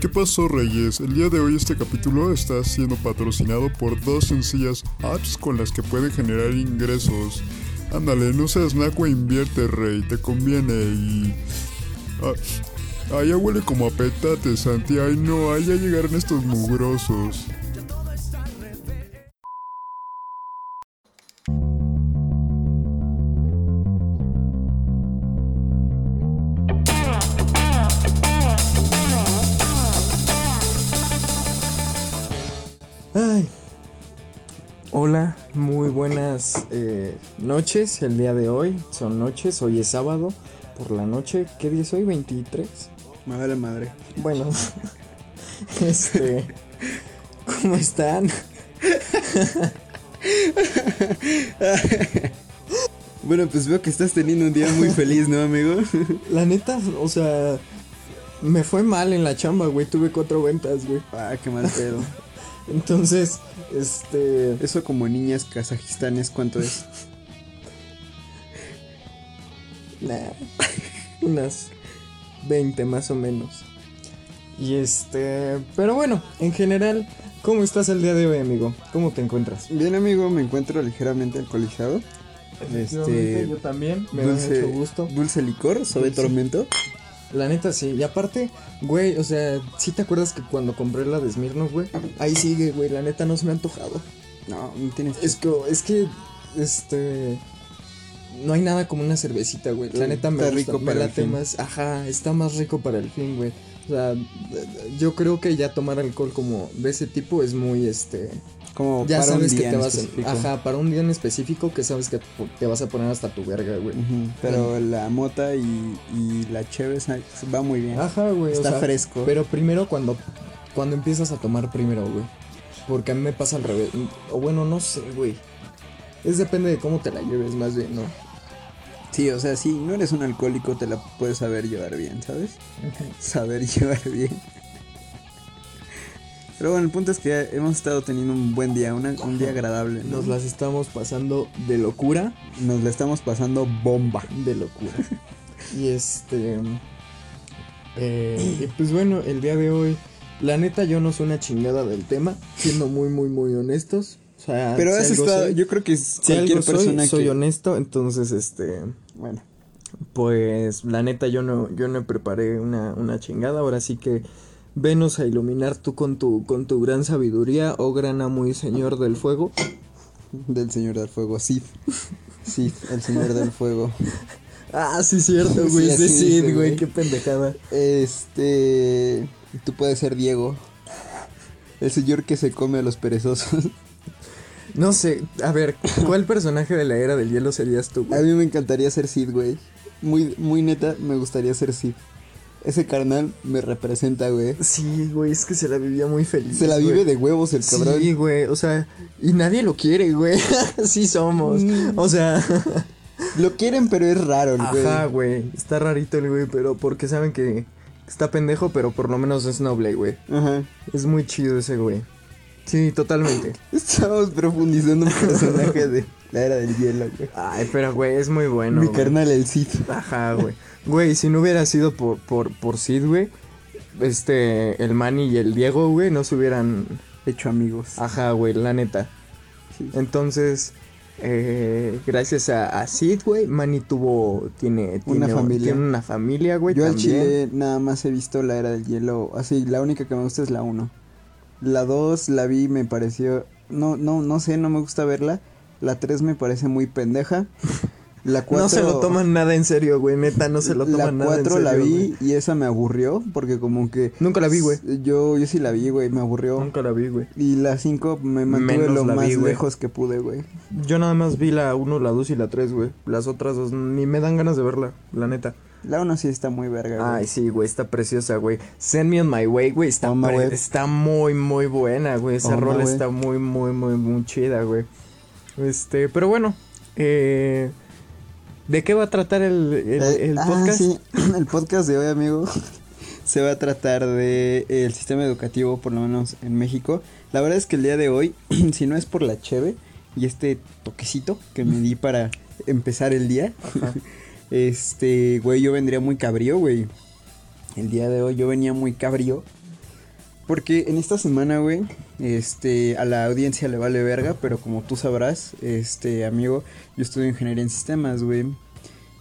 ¿Qué pasó Reyes? El día de hoy este capítulo está siendo patrocinado por dos sencillas apps con las que pueden generar ingresos. Ándale, no seas naco e invierte, rey, te conviene y... Ah, ya huele como a petate, Santi. Ay no, ahí ya llegaron estos mugrosos. Buenas eh, noches. El día de hoy son noches. Hoy es sábado por la noche. ¿Qué día es hoy? ¿23? Madre, madre. Bueno, este. ¿Cómo están? bueno, pues veo que estás teniendo un día muy feliz, ¿no, amigo? La neta, o sea, me fue mal en la chamba, güey. Tuve cuatro ventas, güey. Ah, qué mal pedo. Entonces, este. Eso como niñas kazajistanes, ¿cuánto es? Nah, unas 20 más o menos. Y este. Pero bueno, en general, ¿cómo estás el día de hoy, amigo? ¿Cómo te encuentras? Bien, amigo, me encuentro ligeramente alcoholizado. Este. Yo también, me da mucho gusto. Dulce licor, sobre tormento. La neta sí, y aparte, güey, o sea, ¿sí te acuerdas que cuando compré la de Smirnoff, güey? Ahí sigue, güey, la neta no se me ha antojado. No, no tienes Es que, es que, este, no hay nada como una cervecita, güey. La neta me está rico rico para el fin. más, ajá, está más rico para el fin, güey. O sea, yo creo que ya tomar alcohol como de ese tipo es muy, este, como ya para sabes un que día te en vas a, ajá, para un día en específico que sabes que te, vas a poner hasta tu verga, güey. Pero la mota y, y la cheve sa- va muy bien. Ajá, güey. o Está sea, fresco. Pero primero cuando, cuando empiezas a tomar primero, güey. Porque a mí me pasa al revés. O bueno, no sé, güey. Es depende de cómo te la lleves, más bien, ¿no? Sí, o sea, si no eres un alcohólico, te la puedes saber llevar bien, ¿sabes? Saber llevar bien. Pero bueno, el punto es que hemos estado teniendo un buen día, una- un día agradable. ¿no? Nos las estamos pasando de locura. Nos la estamos pasando bomba. De locura. y este. eh, y pues bueno, el día de hoy. La neta, yo no soy una chingada del tema. Siendo muy, muy, muy honestos. O sea, Pero si has estado, soy- yo creo que es si cualquier soy, persona soy que... honesto. Entonces, este. Bueno, Pues la neta yo no, yo no preparé una, una chingada, ahora sí que venos a iluminar tú con tu, con tu gran sabiduría, oh gran amo y señor del fuego. del Señor del Fuego, Sith. Sith, el Señor del Fuego. Ah, sí, cierto, Sí, güey, sí, sí, güey, güey. qué pendejada. Este... Tú puedes ser Diego. El señor que se come a los perezosos. No sé, a ver, ¿cuál personaje de la era del hielo serías tú, A güey? mí me encantaría ser Sid, güey. Muy, muy neta, me gustaría ser Sid. Ese carnal me representa, güey. Sí, güey, es que se la vivía muy feliz. Se la vive güey. de huevos el cabrón. Sí, güey, o sea, y nadie lo quiere, güey. sí somos. Mm. O sea, Lo quieren, pero es raro el güey. Ajá, güey. Está rarito el güey, pero porque saben que está pendejo, pero por lo menos es noble, güey. Ajá. Es muy chido ese güey. Sí, totalmente. Estamos profundizando un personaje de la era del hielo, güey. Ay, pero güey, es muy bueno. Mi güey. carnal, el Sid. Ajá, güey. Güey, si no hubiera sido por, por, por Sid, güey, este, el Manny y el Diego, güey, no se hubieran. Hecho amigos. Ajá, güey, la neta. Sí. Entonces, eh, gracias a, a Sid, güey, Manny tuvo, tiene, Una familia. Tiene una familia, güey, Yo al chile nada más he visto la era del hielo. Así, la única que me gusta es la 1. La 2 la vi me pareció. No, no, no sé, no me gusta verla. La 3 me parece muy pendeja. La 4 No se lo toman nada en serio, güey, neta, no se lo toman La nada en 4 serio. la vi güey. y esa me aburrió porque como que Nunca la vi, güey. yo yo sí la vi, güey, me aburrió. Nunca la vi, güey. Y la 5 me mantuve Menos lo la más vi, lejos que pude, güey. Yo nada más vi la 1, la 2 y la 3, güey. Las otras dos ni me dan ganas de verla, la neta. La 1 sí está muy verga, güey. Ay, sí, güey, está preciosa, güey. Send Me On My Way, güey, está, pre- está muy, muy buena, güey. Esa my rola está muy, muy, muy, muy chida, güey. Este, pero bueno, eh... ¿De qué va a tratar el, el, Eh, el ah, podcast? sí, el podcast de hoy, amigo, se va a tratar de eh, el sistema educativo, por lo menos en México. La verdad es que el día de hoy, si no es por la cheve y este toquecito que me di para empezar el día, este, güey, yo vendría muy cabrío, güey. El día de hoy yo venía muy cabrío Porque en esta semana, güey, este, a la audiencia le vale verga, pero como tú sabrás, este, amigo, yo estudio ingeniería en sistemas, güey.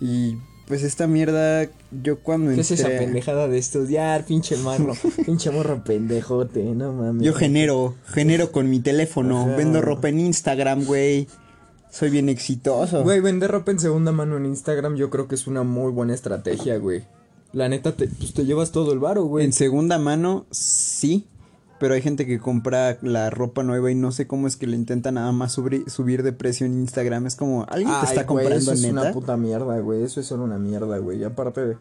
Y pues esta mierda, yo cuando ¿Qué es esa pendejada de estudiar, pinche marro? pinche morro pendejote, no mames. Yo genero, genero con mi teléfono, Ajá. vendo ropa en Instagram, güey. Soy bien exitoso. Güey, vender ropa en segunda mano en Instagram yo creo que es una muy buena estrategia, güey. La neta, te, pues te llevas todo el varo, güey. En segunda mano, sí. Pero hay gente que compra la ropa nueva y no sé cómo es que le intenta nada más subir, subir de precio en Instagram. Es como, ¿alguien te está güey, comprando eso es una puta mierda, güey. Eso es solo una mierda, güey. Y aparte, de-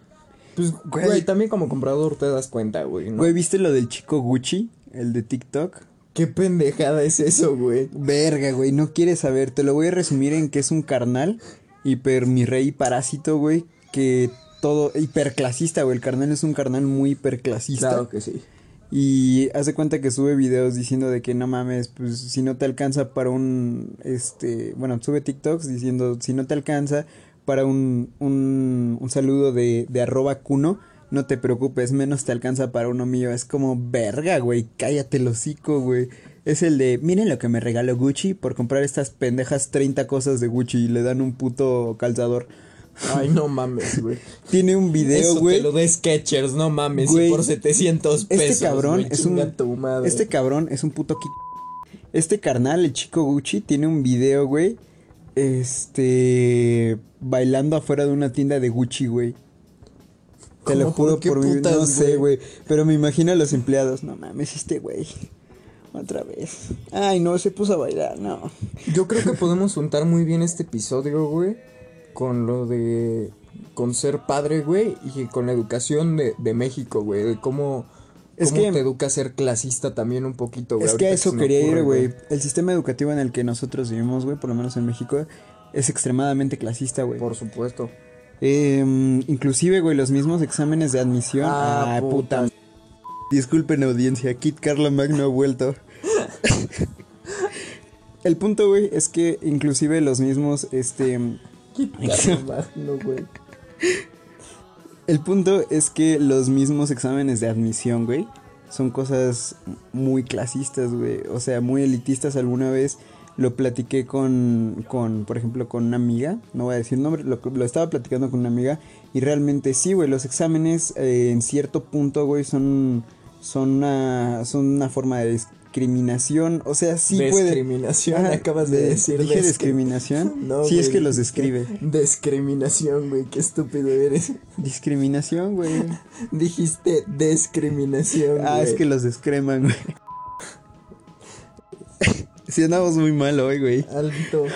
pues, Güey. güey, también como comprador te das cuenta, güey, ¿no? Güey, ¿viste lo del chico Gucci? El de TikTok. ¿Qué pendejada es eso, güey? Verga, güey, no quieres saber. Te lo voy a resumir en que es un carnal hiper mi rey parásito, güey. Que todo, hiperclasista, güey. El carnal es un carnal muy hiperclasista. Claro que sí. Y hace cuenta que sube videos diciendo de que no mames, pues si no te alcanza para un, este, bueno, sube TikToks diciendo si no te alcanza para un, un, un saludo de, de arroba cuno, no te preocupes, menos te alcanza para uno mío. Es como, verga, güey, cállate el hocico, güey. Es el de, miren lo que me regaló Gucci por comprar estas pendejas 30 cosas de Gucci y le dan un puto calzador. Ay, no mames, güey. Tiene un video, Eso güey. te lo de Sketchers, no mames. Güey, y por 700 pesos. Este cabrón güey, es un tu madre. Este cabrón es un puto Este carnal, el chico Gucci, tiene un video, güey. Este bailando afuera de una tienda de Gucci, güey. Te lo juro ¿Por por mi putas, no sé, güey? pero me imagino a los empleados, no mames, este güey. Otra vez. Ay, no, se puso a bailar, no. Yo creo que podemos juntar muy bien este episodio, güey, con lo de. con ser padre, güey, y con la educación de, de México, güey, de cómo. Es cómo que- te educa a ser clasista también un poquito, güey. Es que a eso quería ir, güey. El sistema educativo en el que nosotros vivimos, güey, por lo menos en México, es extremadamente clasista, güey. Por supuesto. Em, inclusive, güey, los mismos exámenes de admisión. Ah, Ah, puta. puta. Disculpen audiencia, Kit Carla Magno ha vuelto. El punto, güey, es que inclusive los mismos, este... No, güey. El punto es que los mismos exámenes de admisión, güey, son cosas muy clasistas, güey. O sea, muy elitistas. Alguna vez lo platiqué con, con por ejemplo, con una amiga. No voy a decir nombre, lo, lo estaba platicando con una amiga. Y realmente sí, güey, los exámenes eh, en cierto punto, güey, son, son, una, son una forma de discriminación. O sea, sí puede... Discriminación, acabas de, decir. ¿Dije discriminación? No, sí, es que los describe. Discriminación, güey, qué estúpido eres. Discriminación, güey. Dijiste discriminación, Ah, es que los descreman, güey. Sí andamos muy mal hoy, güey. Alto.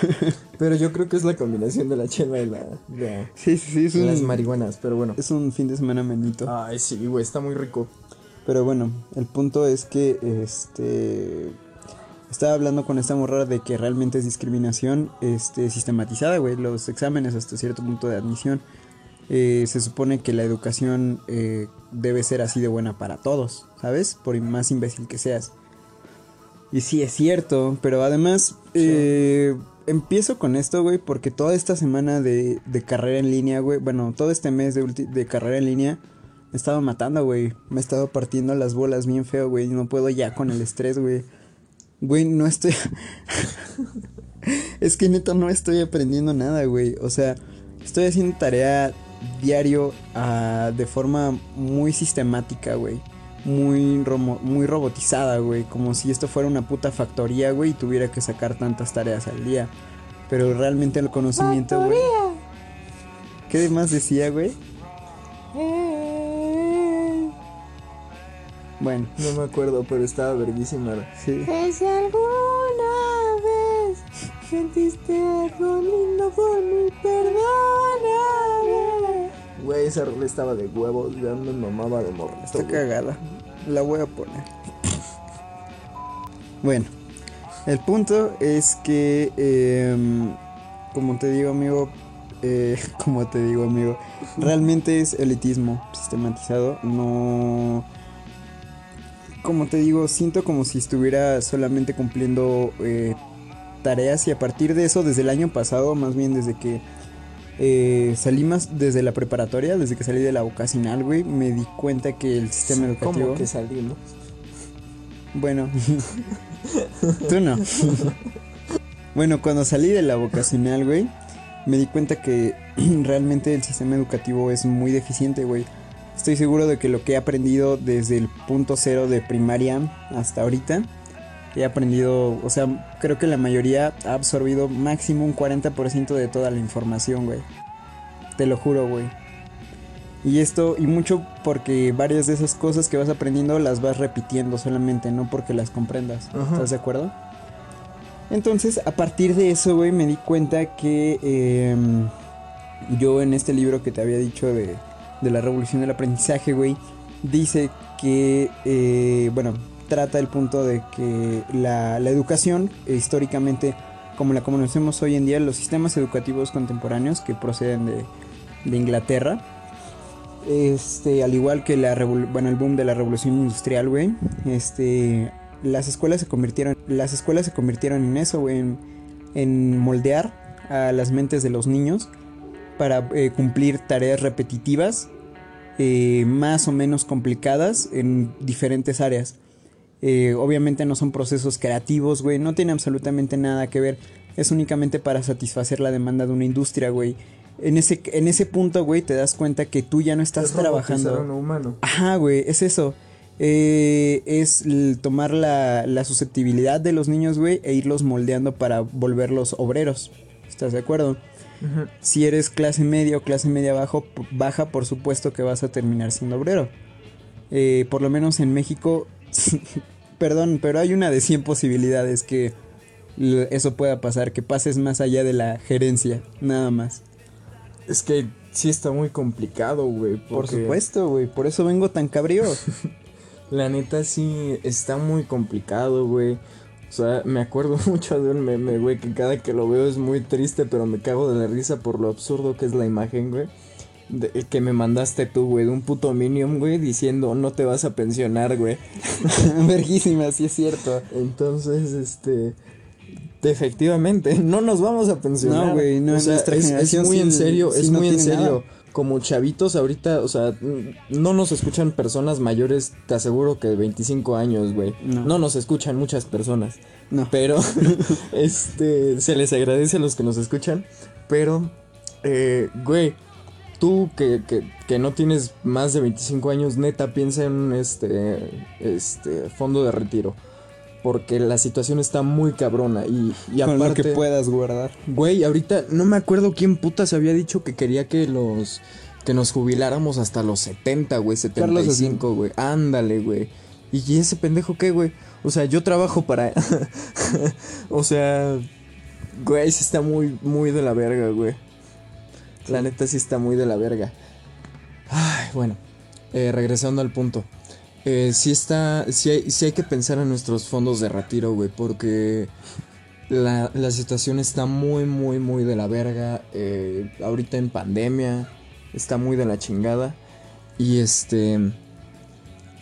Pero yo creo que es la combinación de la chela y la. de Sí, sí, sí, es las un, marihuanas, pero bueno. es un fin de semana menito. Ay, sí, güey, está muy rico. Pero bueno, el punto es que, este... Estaba hablando con esta morra de que realmente es discriminación este, sistematizada, güey. Los exámenes hasta cierto punto de admisión. Eh, se supone que la educación eh, debe ser así de buena para todos, ¿sabes? Por más imbécil que seas. Y sí, es cierto, pero además eh, empiezo con esto, güey, porque toda esta semana de, de carrera en línea, güey, bueno, todo este mes de, de carrera en línea, me estaba matando, güey. Me estaba partiendo las bolas bien feo, güey. No puedo ya con el estrés, güey. Güey, no estoy... es que neta no estoy aprendiendo nada, güey. O sea, estoy haciendo tarea diario ah, de forma muy sistemática, güey. Muy, romo- muy robotizada, güey. Como si esto fuera una puta factoría, güey, y tuviera que sacar tantas tareas al día. Pero realmente el conocimiento, güey. ¿Qué más decía, güey? Bueno, No me acuerdo, pero estaba verguísima. sí. Si alguna vez sentiste algo lindo por mí, perdóname. Güey, esa rola estaba de huevos, ya me mamaba de morrito. Está cagada. La voy a poner. Bueno, el punto es que, em, como te digo, amigo, eh, como te digo, amigo, realmente es elitismo sistematizado. No. Como te digo, siento como si estuviera solamente cumpliendo eh, tareas y a partir de eso, desde el año pasado, más bien desde que eh, salí más desde la preparatoria, desde que salí de la vocacional, güey, me di cuenta que el sistema educativo... ¿Cómo que salimos? Bueno, tú no. bueno, cuando salí de la vocacional, güey, me di cuenta que realmente el sistema educativo es muy deficiente, güey. Estoy seguro de que lo que he aprendido desde el punto cero de primaria hasta ahorita, he aprendido, o sea, creo que la mayoría ha absorbido máximo un 40% de toda la información, güey. Te lo juro, güey. Y esto, y mucho porque varias de esas cosas que vas aprendiendo las vas repitiendo solamente, no porque las comprendas. Ajá. ¿Estás de acuerdo? Entonces, a partir de eso, güey, me di cuenta que em, yo en este libro que te había dicho de, de la revolución del aprendizaje, güey, dice que, eh, bueno, trata el punto de que la, la educación, históricamente, como la conocemos hoy en día, los sistemas educativos contemporáneos que proceden de, de Inglaterra, este, al igual que la bueno, el boom de la revolución industrial, güey, este, las escuelas se convirtieron, las escuelas se convirtieron en eso, güey, en, en moldear a las mentes de los niños para eh, cumplir tareas repetitivas, eh, más o menos complicadas en diferentes áreas. Eh, obviamente no son procesos creativos, güey, no tiene absolutamente nada que ver. Es únicamente para satisfacer la demanda de una industria, güey. En ese, en ese punto, güey, te das cuenta que tú ya no estás Es robotizar a trabajando. un humano. Ajá, güey, es eso. Eh, es tomar la, la susceptibilidad de los niños, güey, e irlos moldeando para volverlos obreros. ¿Estás de acuerdo? Si eres clase media o clase media bajo, baja, por supuesto que vas a terminar siendo obrero. Eh, por lo menos en México, perdón, pero hay una de 100 posibilidades que eso pueda pasar, que pases más allá de la gerencia, nada más. Es que sí está muy complicado, güey. Por supuesto, güey, por eso vengo tan cabrío. La neta sí está muy complicado, güey. O sea, me acuerdo mucho de un meme, güey, que cada que lo veo es muy triste, pero me cago de la risa por lo absurdo que es la imagen, güey. De- que me mandaste tú, güey, de un puto Minion, güey, diciendo no te vas a pensionar, güey. Verguísima, sí es cierto. Entonces, este. Efectivamente, no nos vamos a pensionar. No, güey, no, o sea, nuestra es, es generación muy sí- en serio, es no muy en serio. nada. Como chavitos ahorita, o sea, no nos escuchan personas mayores, te aseguro que de 25 años, güey. No. No. nos escuchan muchas personas. No. Pero, este, se les agradece a los que nos escuchan. Pero, eh, güey, tú que, que, que no tienes más de 25 años, neta, piensa en un este, este, fondo de retiro. Porque la situación está muy cabrona. Y, y Con lo que aparte, puedas guardar. güey, ahorita no me acuerdo quién puta se había dicho que quería que los. Que nos jubiláramos hasta los 70, güey, Carlos 75, güey. Ándale, güey. ¿Y ese pendejo qué, güey? O sea, yo trabajo para. o sea. Güey, sí está muy, muy de la verga, güey. La neta sí está muy de la verga. Ay, bueno. eh, regresando al punto. Eh, sí está. Sí hay, sí hay que pensar en nuestros fondos de retiro, güey. Porque. La, la situación está muy, muy, muy de la verga. eh, ahorita en pandemia. Está muy de la chingada. Y este.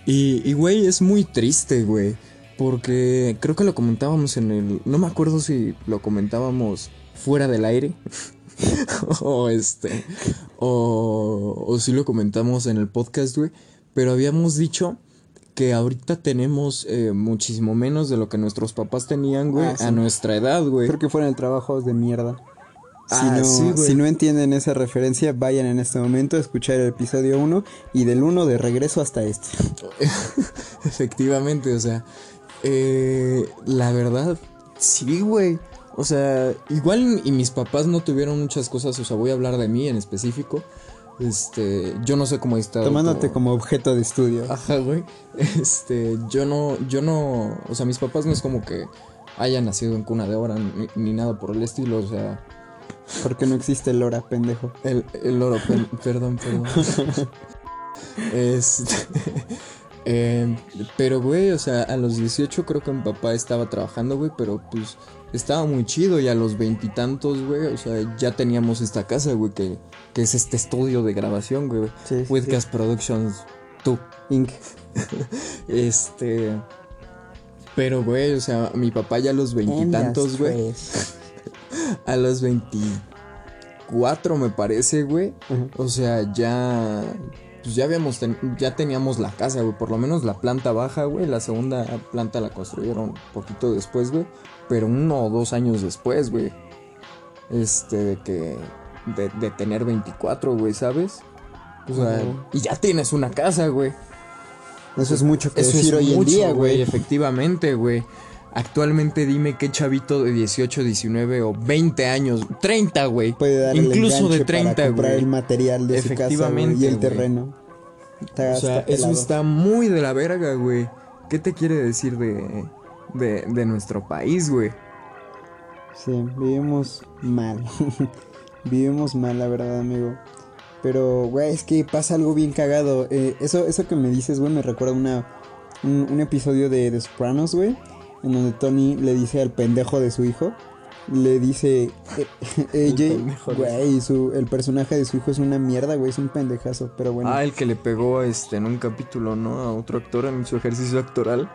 Y, y, güey, es muy triste, güey. Porque creo que lo comentábamos en el. No me acuerdo si lo comentábamos fuera del aire. o este. O, o si lo comentamos en el podcast, güey. Pero habíamos dicho que ahorita tenemos eh, muchísimo menos de lo que nuestros papás tenían, güey, Ah, sí. a nuestra edad, güey. Creo que fueron trabajos de mierda. Si, Ah, no, sí, güey. si no entienden esa referencia, vayan en este momento a escuchar el episodio 1 y del 1 de regreso hasta este. Efectivamente, o sea, eh, la verdad, sí, güey. O sea, igual y mis papás no tuvieron muchas cosas, o sea, voy a hablar de mí en específico. Este, yo no sé cómo estado. Tomándote como objeto de estudio. Ajá, güey. Este, yo no, yo no, o sea, mis papás no es como que hayan nacido en cuna de oro ni, ni nada por el estilo, o sea, Porque no existe el hora, pendejo. el, el oro, per- perdón, perdón. Este, eh, pero, güey, o sea, a los 18 creo que mi papá estaba trabajando, güey, pero pues estaba muy chido y a los veintitantos, güey, o sea, ya teníamos esta casa, güey, que, que es este estudio de grabación, güey. Sí, sí, Productions, tú. Inc. Este. Pero, güey, o sea, mi papá ya a los veintitantos, güey. A los veinticuatro, me parece, güey. O sea, ya. pues ya habíamos, ya teníamos la casa, güey. Por lo menos la planta baja, güey. La segunda planta la construyeron poquito después, güey. Pero uno o dos años después, güey. Este, de que, de, tener 24, güey, ¿sabes? O sea, y ya tienes una casa, güey. Eso es mucho que decir hoy en día, güey. Efectivamente, güey. Actualmente dime qué chavito de 18, 19 o 20 años, 30, güey. Puede dar Incluso de 30, para comprar el material de su casa y el terreno. o sea, eso está muy de la verga, güey. ¿Qué te quiere decir de, de, de nuestro país, güey? Sí, vivimos mal. vivimos mal, la verdad, amigo. Pero, güey, es que pasa algo bien cagado. Eh, eso, eso que me dices, güey, me recuerda una, un, un episodio de The Sopranos, güey en donde Tony le dice al pendejo de su hijo, le dice, AJ, güey, el personaje de su hijo es una mierda, güey, es un pendejazo, pero bueno. Ah, el que le pegó este, en un capítulo, ¿no? A otro actor en su ejercicio actoral.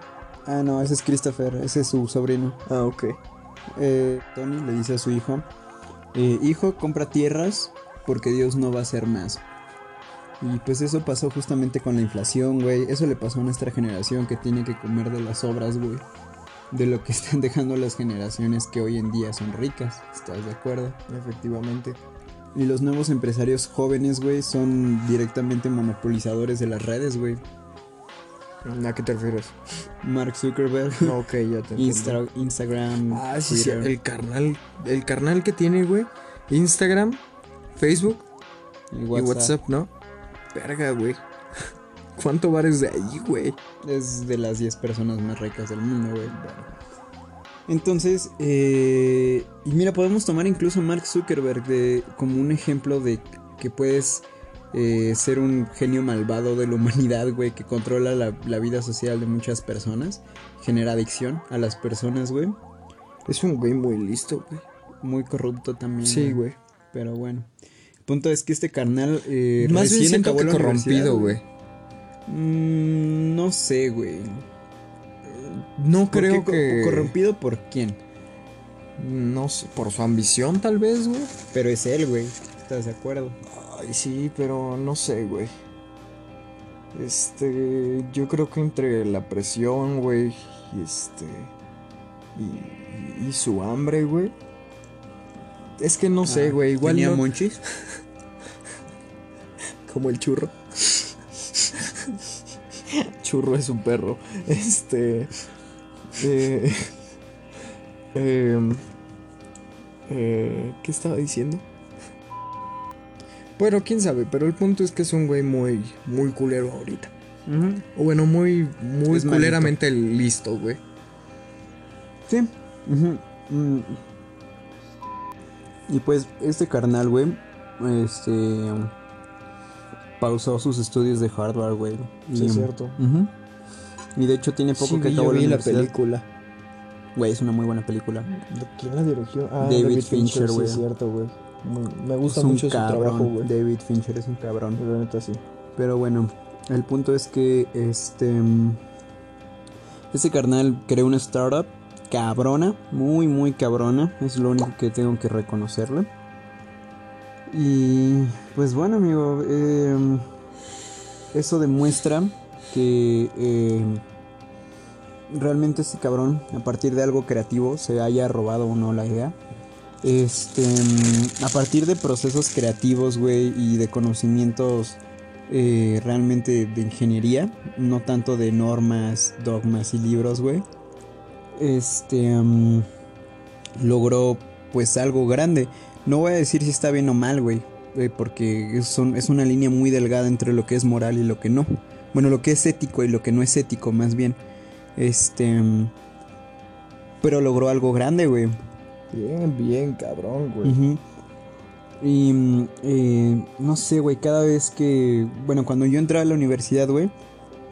Ah, no, ese es Christopher, ese es su sobrino. Ah, ok. Eh, Tony le dice a su hijo, eh, hijo, compra tierras porque Dios no va a hacer más. Y pues eso pasó justamente con la inflación, güey. Eso le pasó a nuestra generación que tiene que comer de las obras, güey de lo que están dejando las generaciones que hoy en día son ricas. ¿Estás de acuerdo? Efectivamente. Y los nuevos empresarios jóvenes, güey, son directamente monopolizadores de las redes, güey. ¿A qué te refieres? Mark Zuckerberg. ok, ya te Instagram. Ah, sí, sí, el carnal. El carnal que tiene, güey. Instagram, Facebook y WhatsApp, y WhatsApp ¿no? Verga, güey. ¿Cuánto bares de ahí, güey? Es de las 10 personas más ricas del mundo, güey. Entonces, eh, y mira, podemos tomar incluso a Mark Zuckerberg de, como un ejemplo de que puedes eh, ser un genio malvado de la humanidad, güey, que controla la, la, vida social de muchas personas, genera adicción a las personas, güey. Es un güey muy listo, güey. Muy corrupto también. Sí, güey. Pero bueno. El punto es que este carnal eh, Más recién bien acabó corrompido, güey. Mm, no sé, güey. No creo que. ¿Corrompido por quién? No sé, por su ambición tal vez, güey. Pero es él, güey. ¿Estás de acuerdo? Ay, sí, pero no sé, güey. Este, yo creo que entre la presión, güey, y este. Y, y, su hambre, güey. Es que no sé, ah, güey. Igual. ¿Tenía monchis? Como el churro. Churro es un perro. Este. Eh, em, eh, ¿Qué estaba diciendo? Bueno, quién sabe, pero el punto es que es un güey muy, muy culero ahorita. O bueno, muy, muy culeramente listo, güey. Sí. Mm. Y pues, este carnal, güey, este pausó sus estudios de hardware, güey. Sí, es cierto. Y de hecho tiene poco que acabó la, la película. Güey, es una muy buena película. ¿Quién la dirigió? Ah, David, Fincher, güey. Sí, es cierto, güey. Me gusta mucho su trabajo, güey. David Fincher es un cabrón. La neta, sí. Pero bueno, el punto es que este. Ese carnal creó una startup cabrona, muy, muy cabrona. Es lo único que tengo que reconocerle. Y pues bueno, amigo, em, eso demuestra que em, realmente este cabrón, a partir de algo creativo, se haya robado o no la idea. Este, em, a partir de procesos creativos, güey, y de conocimientos eh, realmente de ingeniería, no tanto de normas, dogmas y libros, güey. Este, logró pues algo grande. No voy a decir si está bien o mal, güey. Porque es, es una línea muy delgada entre lo que es moral y lo que no. Bueno, lo que es ético y lo que no es ético, más bien. Este. Pero logró algo grande, güey. Bien, bien, cabrón, güey. Y eh, no sé, güey, cada vez que... Bueno, cuando yo entré a la universidad, güey,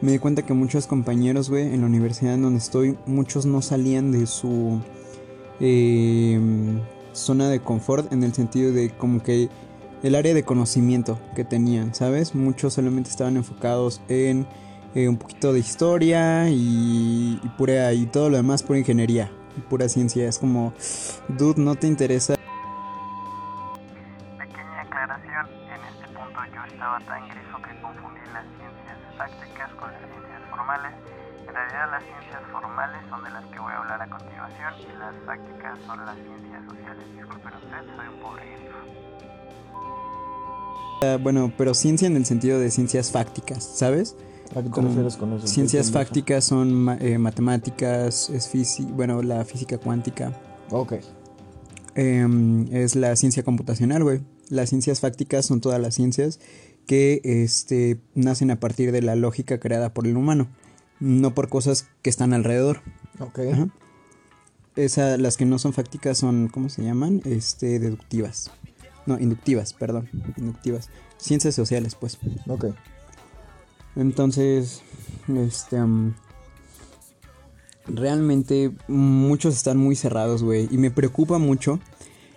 me di cuenta que muchos compañeros, güey, en la universidad en donde estoy, muchos no salían de su... Eh, zona de confort en el sentido de como que el área de conocimiento que tenían, ¿sabes? Muchos solamente estaban enfocados en eh, un poquito de historia y, pura y todo lo demás pura ingeniería y pura ciencia. Es como, dude, no te interesa. Pequeña aclaración, en este punto yo estaba tan grifo que confundí las ciencias prácticas con las ciencias formales. En realidad las ciencias formales son de las que voy a hablar a continuación y las prácticas son las ciencias sociales. Disculpen usted, soy un pobre grifo. Uh, bueno, pero ciencia en el sentido de ciencias fácticas, ¿sabes? ¿A qué te refieres con eso? Ciencias fácticas son eh, matemáticas, es física, bueno, la física cuántica, Ok. em, es la ciencia computacional, güey. Las ciencias fácticas son todas las ciencias que este, nacen a partir de la lógica creada por el humano, no por cosas que están alrededor. Ok. Ajá. Esa, las que no son fácticas son, ¿cómo se llaman? Este, deductivas. No, inductivas, perdón. Inductivas. Ciencias sociales, pues. Ok. Entonces, este, realmente muchos están muy cerrados, güey. Y me preocupa mucho.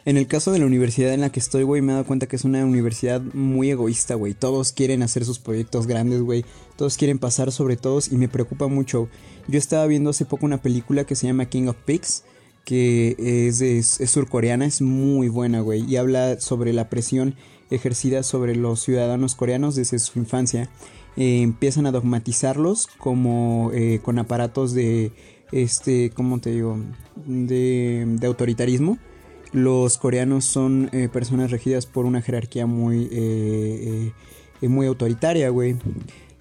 En el caso de la universidad en la que estoy, güey, me he dado cuenta que es una universidad muy egoísta, güey. Todos quieren hacer sus proyectos grandes, güey. Todos quieren pasar sobre todos y me preocupa mucho. Yo estaba viendo hace poco una película que se llama King of Pigs, que es, es, es surcoreana, es muy buena, güey. Y habla sobre la presión ejercida sobre los ciudadanos coreanos desde su infancia. Eh, empiezan a dogmatizarlos como eh, con aparatos de, este, ¿cómo te digo? De, de autoritarismo. Los coreanos son eh, personas regidas por una jerarquía muy, muy autoritaria, güey.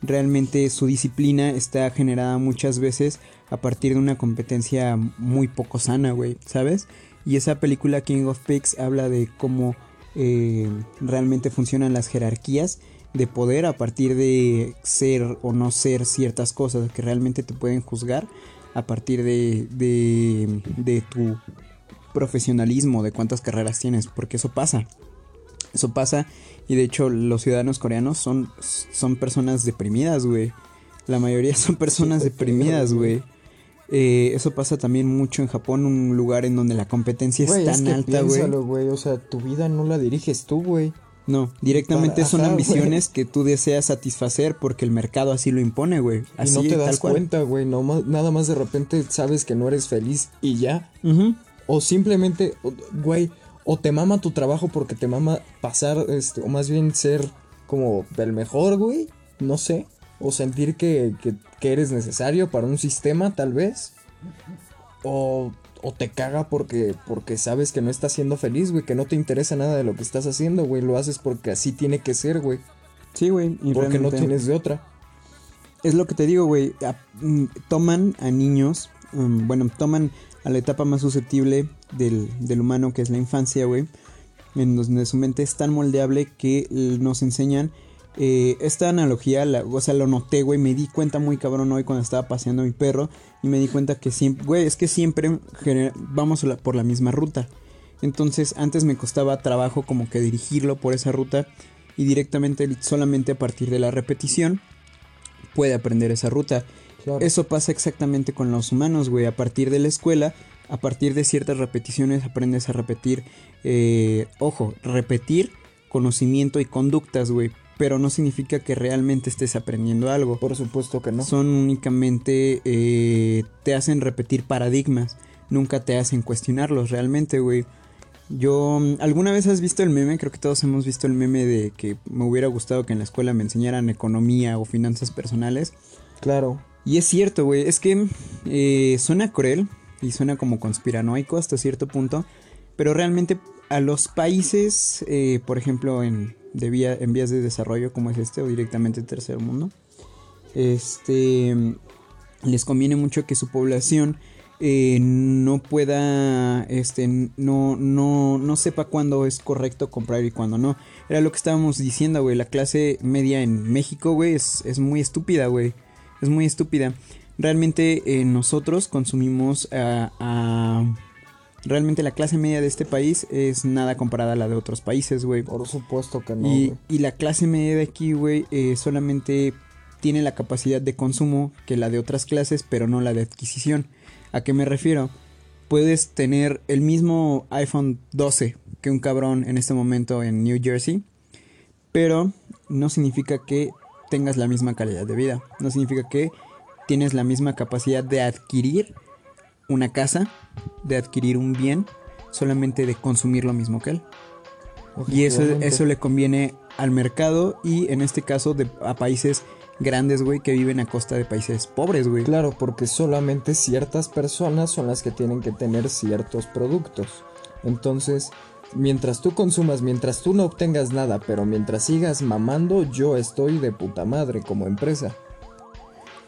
Realmente su disciplina está generada muchas veces a partir de una competencia muy poco sana, güey, ¿sabes? Y esa película King of Pigs habla de cómo realmente funcionan las jerarquías de poder a partir de ser o no ser ciertas cosas que realmente te pueden juzgar a partir de, de, de tu profesionalismo, de cuántas carreras tienes, porque eso pasa. Eso pasa y de hecho los ciudadanos coreanos son, son personas deprimidas, güey. La mayoría son personas deprimidas, güey. Eh, eso pasa también mucho en Japón, un lugar en donde la competencia es tan es que alta, güey. O sea, tu vida no la diriges tú, güey. No, directamente Para- son ajá, ambiciones que tú deseas satisfacer porque el mercado así lo impone, güey. Y Así, no te das tal cual. cuenta, güey. No, nada más de repente sabes que no eres feliz y ya. O simplemente, güey, o te mama tu trabajo porque te mama pasar, este, o más bien ser como el mejor, güey. No sé. O sentir que, que, que eres necesario para un sistema, tal vez. O, o te caga porque, porque sabes que no estás siendo feliz, güey. Que no te interesa nada de lo que estás haciendo, güey. Lo haces porque así tiene que ser, güey. Sí, güey. y Porque no tienes de otra. Es lo que te digo, güey. mm, Toman a niños, mm, bueno, toman a la etapa más susceptible del, del humano, que es la infancia, güey. En donde su mente es tan moldeable que nos enseñan eh, esta analogía, la- o sea, lo noté, güey. Me di cuenta muy cabrón hoy cuando estaba paseando a mi perro. Y me di cuenta que siempre, güey, es que siempre vamos la- por la misma ruta. Entonces, antes me costaba trabajo como que dirigirlo por esa ruta. Y directamente, solamente a partir de la repetición, puede aprender esa ruta. Claro. Eso pasa exactamente con los humanos, güey. A partir de la escuela, a partir de ciertas repeticiones, aprendes a repetir. eh, ojo, repetir conocimiento y conductas, güey. Pero no significa que realmente estés aprendiendo algo. Por supuesto que no. Son únicamente. eh, te hacen repetir paradigmas. Nunca te hacen cuestionarlos realmente, güey. Yo, ¿alguna vez has visto el meme? Creo que todos hemos visto el meme de que me hubiera gustado que en la escuela me enseñaran economía o finanzas personales. Claro. Y es cierto, güey, es que eh, suena cruel y suena como conspiranoico hasta cierto punto, pero realmente a los países, eh, por ejemplo, en, de vía- en vías de desarrollo como es este o directamente tercer mundo, este, les conviene mucho que su población eh, no pueda, este, no, no, no sepa cuándo es correcto comprar y cuándo no. Era lo que estábamos diciendo, güey, la clase media en México, güey, es, es muy estúpida, güey. Es muy estúpida. Realmente eh, nosotros consumimos a, Realmente la clase media de este país es nada comparada a la de otros países, güey. Por supuesto que no, Y, la clase media de aquí, güey, eh, solamente tiene la capacidad de consumo que la de otras clases, pero no la de adquisición. ¿A qué me refiero? Puedes tener el mismo iPhone 12 que un cabrón en este momento en New Jersey, pero no significa que tengas la misma calidad de vida. No significa que tienes la misma capacidad de adquirir una casa, de adquirir un bien, solamente de consumir lo mismo que él. Y eso, eso le conviene al mercado y en este caso de, a países grandes, güey, que viven a costa de países pobres, güey. Claro, porque solamente ciertas personas son las que tienen que tener ciertos productos. Entonces, mientras tú consumas, mientras tú no obtengas nada, pero mientras sigas mamando, yo estoy de puta madre como empresa.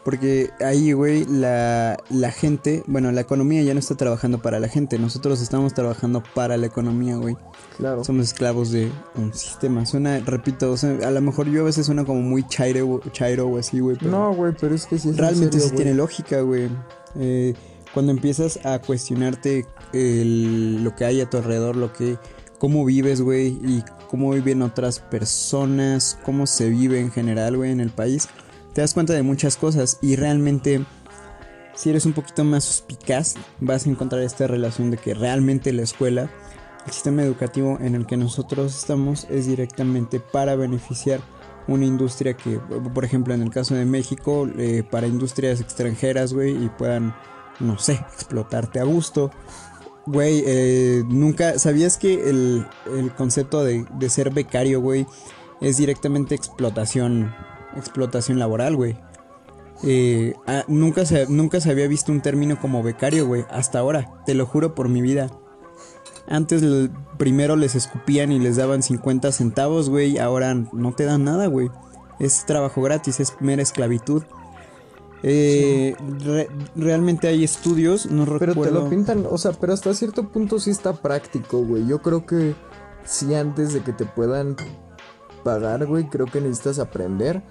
Porque ahí, güey, la, la gente, bueno, la economía ya no está trabajando para la gente, nosotros estamos trabajando para la economía, güey. Claro. Somos esclavos de un sistema. Suena, repito, o sea, a lo mejor yo a veces suena como muy chairo, chairo o así, güey. pero No, güey, pero es que sí es en realmente serio, sí güey. tiene lógica, güey. Eh, cuando empiezas a cuestionarte el- lo que hay a tu alrededor, lo que, cómo vives, güey, y cómo viven otras personas, cómo se vive en general, güey, en el país, te das cuenta de muchas cosas y realmente si eres un poquito más suspicaz, vas a encontrar esta relación de que realmente la escuela, el sistema educativo en el que nosotros estamos es directamente para beneficiar una industria que, por ejemplo, en el caso de México, eh, para industrias extranjeras, güey, y puedan, no sé, explotarte a gusto. Güey, eh, nunca, ¿sabías que el, el concepto de, de ser becario, güey, es directamente explotación, explotación laboral, güey? Eh, ah, nunca, se, nunca se había visto un término como becario, güey, hasta ahora, te lo juro por mi vida. Antes primero les escupían y les daban 50 centavos, güey, ahora no te dan nada, güey. Es trabajo gratis, es mera esclavitud. Eh, re- realmente hay estudios, no Pero recuerdo. te lo pintan, o sea, pero hasta cierto punto sí está práctico, güey. Yo creo que sí antes de que te puedan pagar, güey, creo que necesitas aprender.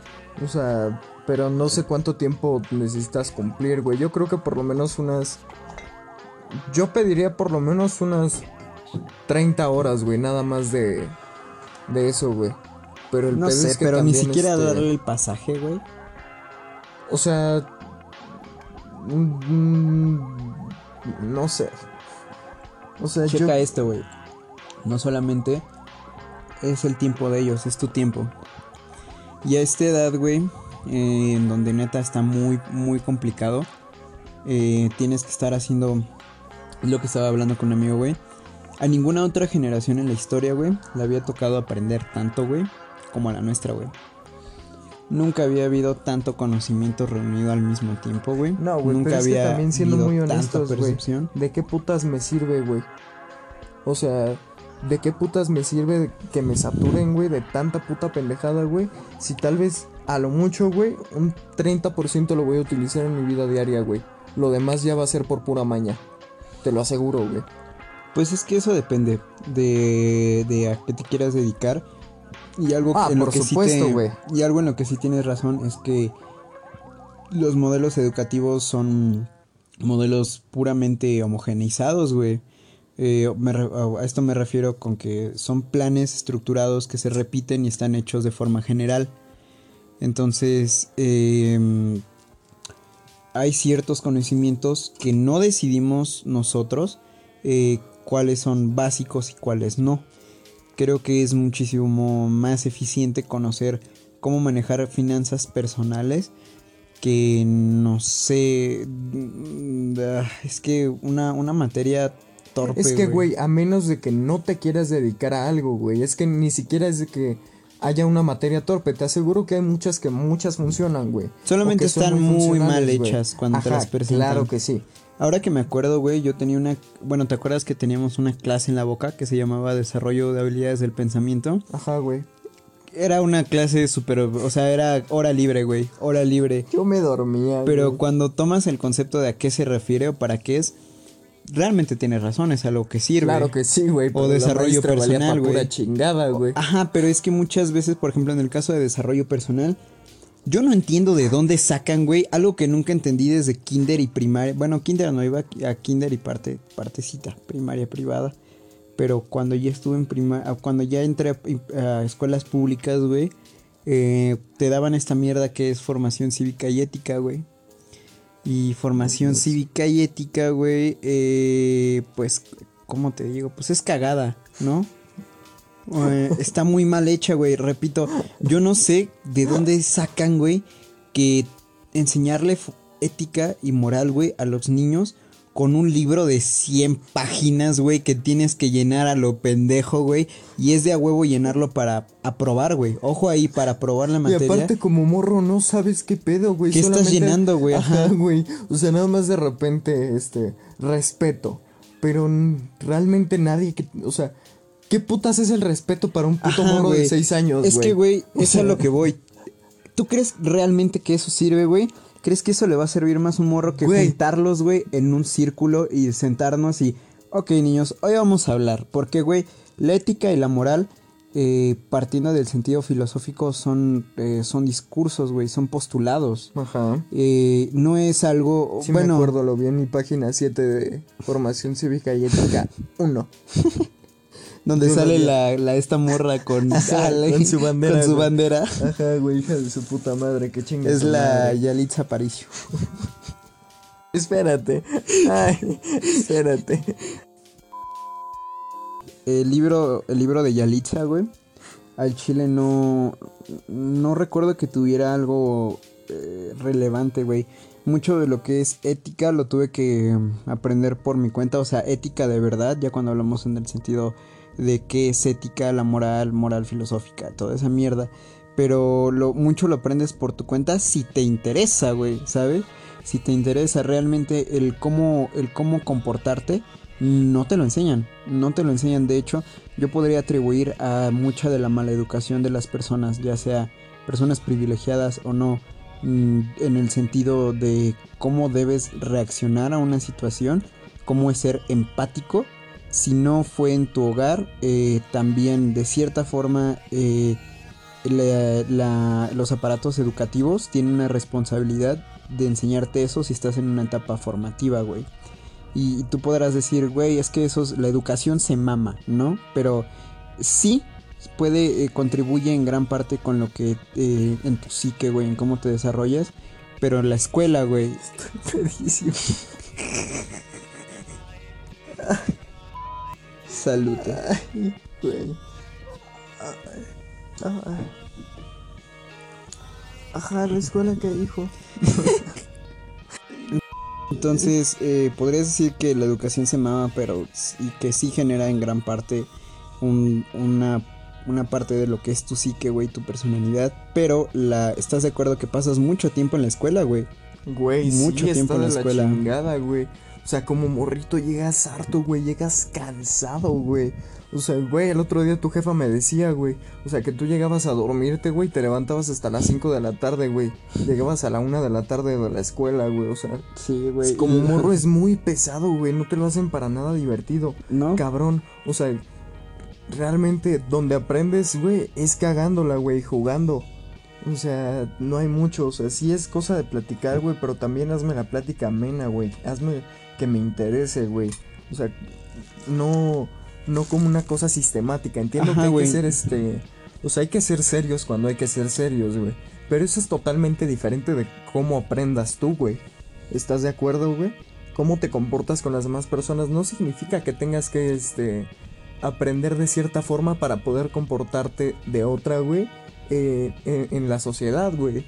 O sea, pero no sé cuánto tiempo necesitas cumplir, güey. Yo creo que por lo menos unas... Yo pediría por lo menos unas 30 horas, güey, nada más de, de eso, güey. Pero el No pedo sé, es que pero ni siquiera este, darle el pasaje, güey. O sea. mm, No sé. O sea, yo. Checa esto, güey. No solamente es el tiempo de ellos, es tu tiempo. Y a esta edad, güey, eh, en donde neta está muy, muy complicado, eh, tienes que estar haciendo lo que estaba hablando con un amigo, güey. A ninguna otra generación en la historia, güey, le había tocado aprender tanto, güey, como a la nuestra, güey. Nunca había habido tanto conocimiento reunido al mismo tiempo, güey. No, güey, Nunca pero es que había también siendo muy honestos, güey. ¿De qué putas me sirve, güey? O sea, ¿de qué putas me sirve que me saturen, güey, de tanta puta pendejada, güey? Si tal vez, a lo mucho, güey, un 30% lo voy a utilizar en mi vida diaria, güey. Lo demás ya va a ser por pura maña. Te lo aseguro, güey. Pues es que eso depende de, de a qué te quieras dedicar. Y algo Ah, en lo que supuesto, sí te, y algo en lo que sí tienes razón es que los modelos educativos son modelos puramente homogeneizados, güey. Eh, a esto me refiero con que son planes estructurados que se repiten y están hechos de forma general. Entonces, em, hay ciertos conocimientos que no decidimos nosotros eh, cuáles son básicos y cuáles no. Creo que es muchísimo más eficiente conocer cómo manejar finanzas personales que no sé. mm, ah, Es que una, una materia torpe. Es que, güey, a menos de que no te quieras dedicar a algo, güey. Es que ni siquiera es de que haya una materia torpe. Te aseguro que hay muchas que muchas funcionan, güey. Solamente están muy mal güey. hechas cuando te Ajá, las presentan. Claro que sí. Ahora que me acuerdo, güey, yo tenía una... Bueno, ¿te acuerdas que teníamos una clase en la boca que se llamaba Desarrollo de Habilidades del Pensamiento? Ajá, güey. Era una clase súper... O sea, era hora libre, güey. Hora libre. Yo me dormía. Pero güey. cuando tomas el concepto de a qué se refiere o para qué es, realmente tienes razón, es a lo que sirve. Claro que sí, güey. la desarrollo personal, pura güey. chingada, güey. Ajá, pero es que muchas veces, por ejemplo, en el caso de desarrollo personal, yo no entiendo de dónde sacan, güey, algo que nunca entendí desde kinder y primaria. Bueno, kinder no iba a kinder y parte, partecita, primaria privada. Pero cuando ya estuve en primaria, cuando ya entré a, a escuelas públicas, güey, eh, te daban esta mierda que es formación cívica y ética, güey. Y formación cívica y ética, güey, eh, pues, ¿cómo te digo? Pues es cagada, ¿no? Eh, está muy mal hecha, güey. Repito, yo no sé de dónde sacan, güey, que enseñarle ética y moral, güey, a los niños con un libro de 100 páginas, güey, que tienes que llenar a lo pendejo, güey. Y es de a huevo llenarlo para aprobar, güey. Ojo ahí, para aprobar la Y materia. aparte como morro no sabes qué pedo, güey. ¿Qué estás llenando, güey? Ajá, güey. O sea, nada más de repente, este, respeto. Pero realmente nadie que, o sea, ¿qué putas es el respeto para un puto Ajá, morro de güey. seis años, Es que, güey, O es a lo que voy. ¿Tú crees realmente que eso sirve, güey? ¿Crees que eso le va a servir más un morro que Güey. juntarlos, güey, en un círculo y sentarnos y, ok, niños, hoy vamos a hablar? Porque, güey, la ética y la moral, eh, partiendo del sentido filosófico, son, eh, son discursos, güey, son postulados. Ajá. Eh, no es algo, Sí bueno, me acuerdo, lo vi en mi página 7 de Formación Cívica y Ética 1. donde lo sale la, la esta morra con, Ajá, con su bandera, con su güey. bandera. Ajá, güey, hija de su puta madre, qué chingas. Es la Yalitza Aparicio. Espérate. Ay, espérate. El libro, el libro de Yalitza, güey. Al chile no. No recuerdo que tuviera algo eh, relevante, güey. Mucho de lo que es ética lo tuve que aprender por mi cuenta. O sea, ética de verdad, ya cuando hablamos en el sentido de qué es ética, la moral, moral filosófica, toda esa mierda. Pero lo, mucho lo aprendes por tu cuenta si te interesa, güey, ¿sabes? Si te interesa realmente el cómo, el cómo comportarte, no te lo enseñan. No te lo enseñan. De hecho, yo podría atribuir a mucha de la mala educación de las personas, ya sea personas privilegiadas o no, mm, en el sentido de cómo debes reaccionar a una situación, cómo es ser empático. Si no fue en tu hogar, eh, también de cierta forma eh, los aparatos educativos tienen una responsabilidad de enseñarte eso si estás en una etapa formativa, güey. Y, tú podrás decir, güey, es que eso es- la educación se mama, ¿no? Pero sí puede, eh, contribuye en gran parte con lo que en tu psique, güey, en cómo te desarrollas. Pero la escuela, güey, Pedísimo. salud. Güey. Ay, ay. Ajá, la escuela que dijo. Entonces, eh, podrías decir que la educación se mama, pero y que sí genera en gran parte un- una, una parte de lo que es tu psique, güey, tu personalidad. Pero la, ¿estás de acuerdo que pasas mucho tiempo en la escuela, güey? Güey, Mucho sí, tiempo está en la de escuela. chingada, güey. O sea, como morrito llegas harto, güey. Llegas cansado, güey. O sea, güey, el otro día tu jefa me decía, güey. O sea, que tú llegabas a dormirte, güey. Te levantabas hasta las 5 de la tarde, güey. Llegabas a la 1 de la tarde de la escuela, güey. O sea, Sí, es como morro es muy pesado, güey. No te lo hacen para nada divertido. ¿No? Cabrón. O sea, realmente donde aprendes, güey, es cagándola, güey, jugando. O sea, no hay mucho. O sea, sí es cosa de platicar, güey, pero también hazme la plática amena, güey. Hazme que me interese, güey. O sea, no, no como una cosa sistemática. Entiendo Ajá, que hay güey. que ser este. O sea, hay que ser serios cuando hay que ser serios, güey. Pero eso es totalmente diferente de cómo aprendas tú, güey. ¿Estás de acuerdo, güey? Cómo te comportas con las demás personas no significa que tengas que, este, aprender de cierta forma para poder comportarte de otra, güey, eh, en, en la sociedad, güey.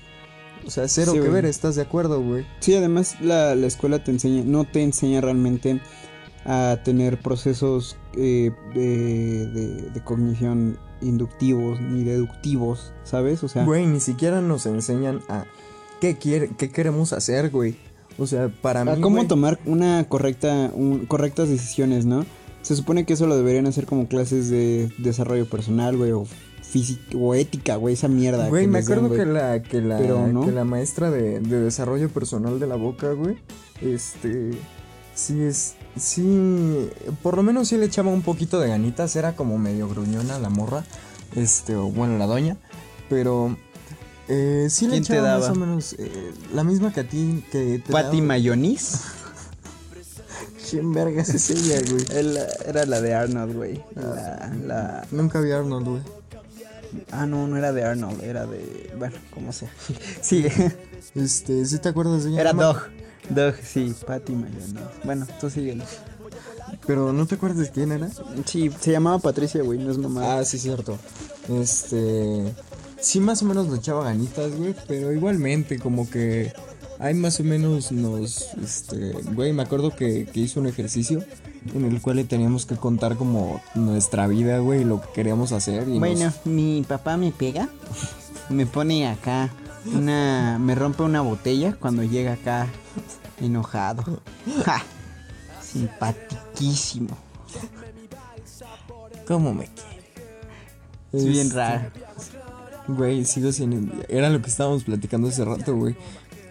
O sea, cero Sí, que güey. ver, ¿estás de acuerdo, güey? Sí, además la, la escuela te enseña, no te enseña realmente a tener procesos eh, de, de- de cognición inductivos ni deductivos, ¿sabes? O sea, Güey, ni siquiera nos enseñan a qué, quiere, qué queremos hacer, güey. O sea, para a mí, cómo güey, tomar una correcta, un- correctas decisiones, ¿no? Se supone que eso lo deberían hacer como clases de desarrollo personal, güey, o física, o ética, güey, esa mierda. Güey, que me dan, acuerdo que la, que la, Pero no. que la maestra de, de desarrollo personal de la boca, güey, este, sí es, sí, por lo menos sí le echaba un poquito de ganitas, era como medio gruñona la morra, este, o bueno, la doña, pero eh, sí le ¿Quién te echaba más o menos eh, la misma que a ti, que te Patty daba- Mayonis. ¿Quién vergas es ella, güey? Era la de Arnold, güey. La, la... Nunca vi a Arnold, güey. Ah, no, no era de Arnold, era de... Bueno, como sea. Sigue. Este, ¿sí te acuerdas de ella? Era Dog. Dog, sí, Patty Mayonis. Bueno, tú síguelo. Pero ¿no te acuerdas de quién era? Sí, se llamaba Patricia, güey, no es mamá. Ah, sí, cierto. Este. Sí, más o menos le echaba ganitas, güey. Pero igualmente, como que. ahí más o menos nos, este, güey, me acuerdo que, que hizo un ejercicio en el cual le teníamos que contar como nuestra vida, güey, lo que queríamos hacer. Y Bueno, nos- mi papá me pega, me pone acá una, me rompe una botella cuando llega acá enojado. Ja, simpatiquísimo. ¿Cómo me quiere? Es bien Este, raro. Güey, sigo sin... Era lo que estábamos platicando hace rato, güey.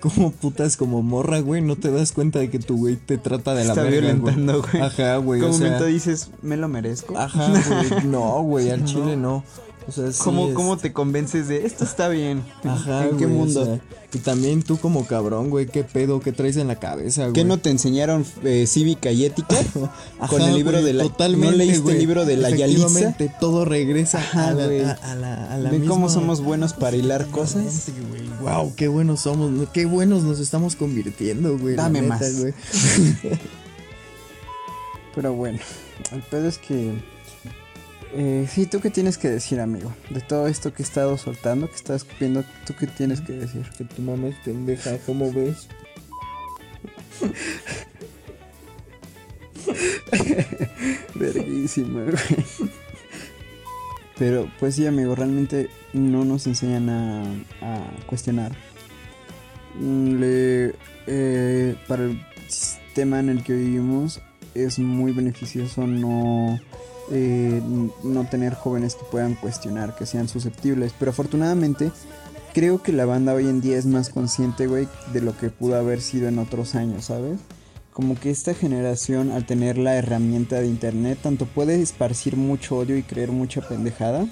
Como putas como morra, güey, no te das cuenta de que tu güey te trata de la Está verga, violentando, güey. Ajá, güey, Como o sea... momento dices, me lo merezco. Ajá, güey. No, güey, al chile no. O sea, sí ¿Cómo, es- ¿Cómo te convences de esto está bien? Ajá, ¿En qué güey, o mundo? sea, y también tú como cabrón, güey, qué pedo, qué traes en la cabeza, güey. ¿Qué no te enseñaron eh, cívica y ética? Ajá, con el libro güey, de la totalmente, ¿No leíste güey. el libro de la? Efectivamente, todo regresa Ajá, a, la, güey. a, a la, a la ¿Ven cómo somos buenos para hilar cosas? Wow, qué buenos somos, qué buenos nos estamos convirtiendo, güey. Dame neta, más. güey. Pero bueno, el pedo es que... Eh, sí, ¿tú qué tienes que decir, amigo? De todo esto que he estado soltando, que estás escupiendo, ¿tú qué tienes que decir? Que tu mamá es pendeja, ¿cómo ves? Verguísima, güey. Pero pues sí, amigo, realmente no nos enseñan a, a cuestionar. Mm, Le, eh, para el sistema en el que vivimos es muy beneficioso no, eh, no tener jóvenes que puedan cuestionar, que sean susceptibles. Pero afortunadamente creo que la banda hoy en día es más consciente, güey, de lo que pudo haber sido en otros años, ¿sabes? como que esta generación al tener la herramienta de internet tanto puede esparcir mucho odio y creer mucha pendejada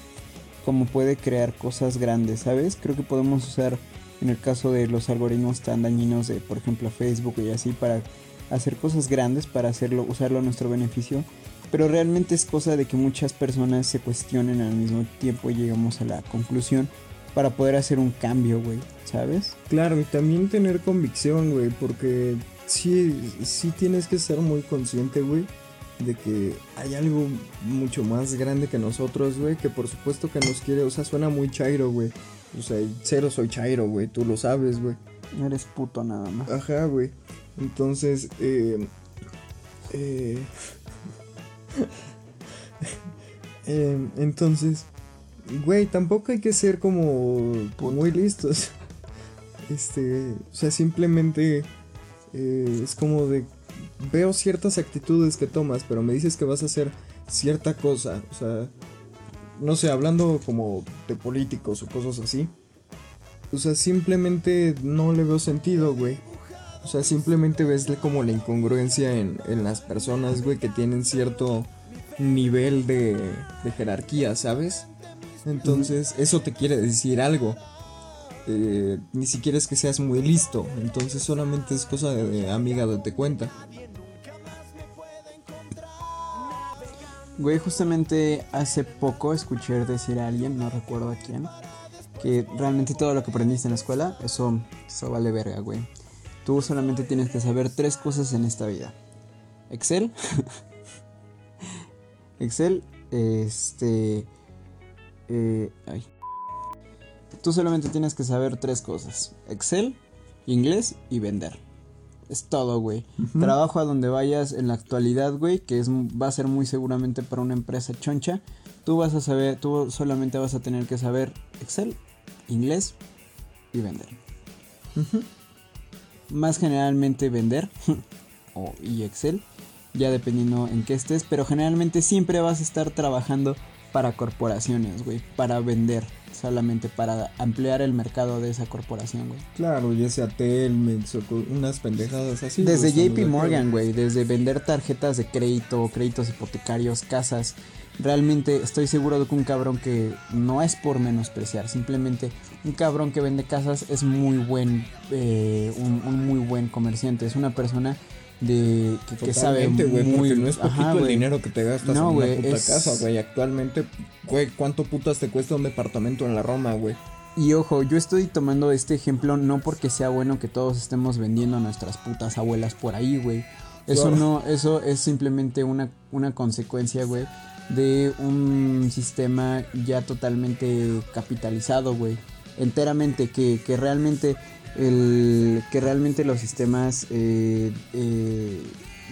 como puede crear cosas grandes, ¿sabes? Creo que podemos usar en el caso de los algoritmos tan dañinos de por ejemplo Facebook y así para hacer cosas grandes, para hacerlo usarlo a nuestro beneficio, pero realmente es cosa de que muchas personas se cuestionen al mismo tiempo y llegamos a la conclusión para poder hacer un cambio, güey, ¿sabes? Claro, y también tener convicción, güey, porque sí, sí tienes que ser muy consciente, güey, de que hay algo mucho más grande que nosotros, güey, que por supuesto que nos quiere, o sea, suena muy chairo, güey. O sea, cero soy chairo, güey, tú lo sabes, güey. Eres puto nada más. Ajá, güey. Entonces, eh, eh, eh, entonces, güey, tampoco hay que ser como muy listos. Este, o sea, simplemente eh, es como de veo ciertas actitudes que tomas, pero me dices que vas a hacer cierta cosa, o sea, no sé, hablando como de políticos o cosas así. O sea, simplemente no le veo sentido, güey. O sea, simplemente ves como la incongruencia en, en las personas, güey, que tienen cierto nivel de, de jerarquía, ¿sabes? Entonces, eso te quiere decir algo. Eh, ni siquiera es que seas muy listo. Entonces, solamente es cosa de, de amiga, date cuenta. Güey, justamente hace poco escuché decir a alguien, no recuerdo a quién, que realmente todo lo que aprendiste en la escuela, eso, eso vale verga, güey. Tú solamente tienes que saber tres cosas en esta vida. Excel. Excel, este... eh, ay. Tú solamente tienes que saber tres cosas. Excel, inglés y vender. Es todo, güey. Trabajo a donde vayas en la actualidad, güey, que es, va a ser muy seguramente para una empresa choncha. Tú vas a saber, tú solamente vas a tener que saber Excel, inglés y vender. Más generalmente vender o, y Excel, ya dependiendo en qué estés, pero generalmente siempre vas a estar trabajando para corporaciones, güey, para vender, solamente para ampliar el mercado de esa corporación, güey. Claro, ya sea Telmex o co- unas pendejadas así. Desde JP. Morgan, güey, desde vender tarjetas de crédito, créditos hipotecarios, casas. Realmente estoy seguro de que un cabrón que no es por menospreciar, simplemente un cabrón que vende casas es muy buen, eh, un, un muy buen comerciante. Es una persona de que, que sabe muy no es poquito Ajá, el dinero que te gastas No, en una puta es- casa, güey. Actualmente, güey, ¿cuánto putas te cuesta un departamento en la Roma, güey? Y ojo, yo estoy tomando este ejemplo no porque sea bueno que todos estemos vendiendo a nuestras putas abuelas por ahí, güey. Eso no, eso es simplemente una, una consecuencia, güey, de un sistema ya totalmente capitalizado, güey. Enteramente, que, que realmente el que realmente los sistemas, eh, eh,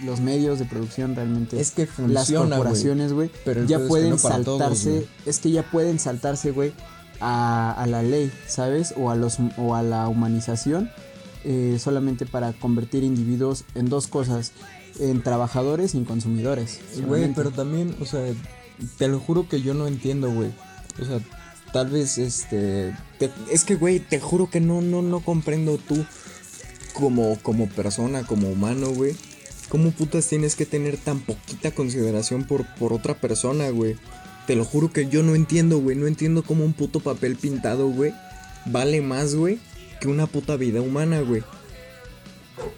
los medios de producción realmente, Es que las funciona, corporaciones, güey, ya pedo es que pueden no para todos, saltarse, es que ya pueden saltarse, güey, a, a la ley, ¿sabes? O a, los, o a la humanización, eh, solamente para convertir individuos en dos cosas, en trabajadores y en consumidores. Güey, pero también, o sea, te lo juro que yo no entiendo, güey. O sea, tal vez, este... te- es que, güey, te juro que no, no, no comprendo tú como, como persona, como humano, güey. ¿Cómo putas tienes que tener tan poquita consideración por, por otra persona, güey? Te lo juro que yo no entiendo, güey. No entiendo cómo un puto papel pintado, güey, vale más, güey, que una puta vida humana, güey.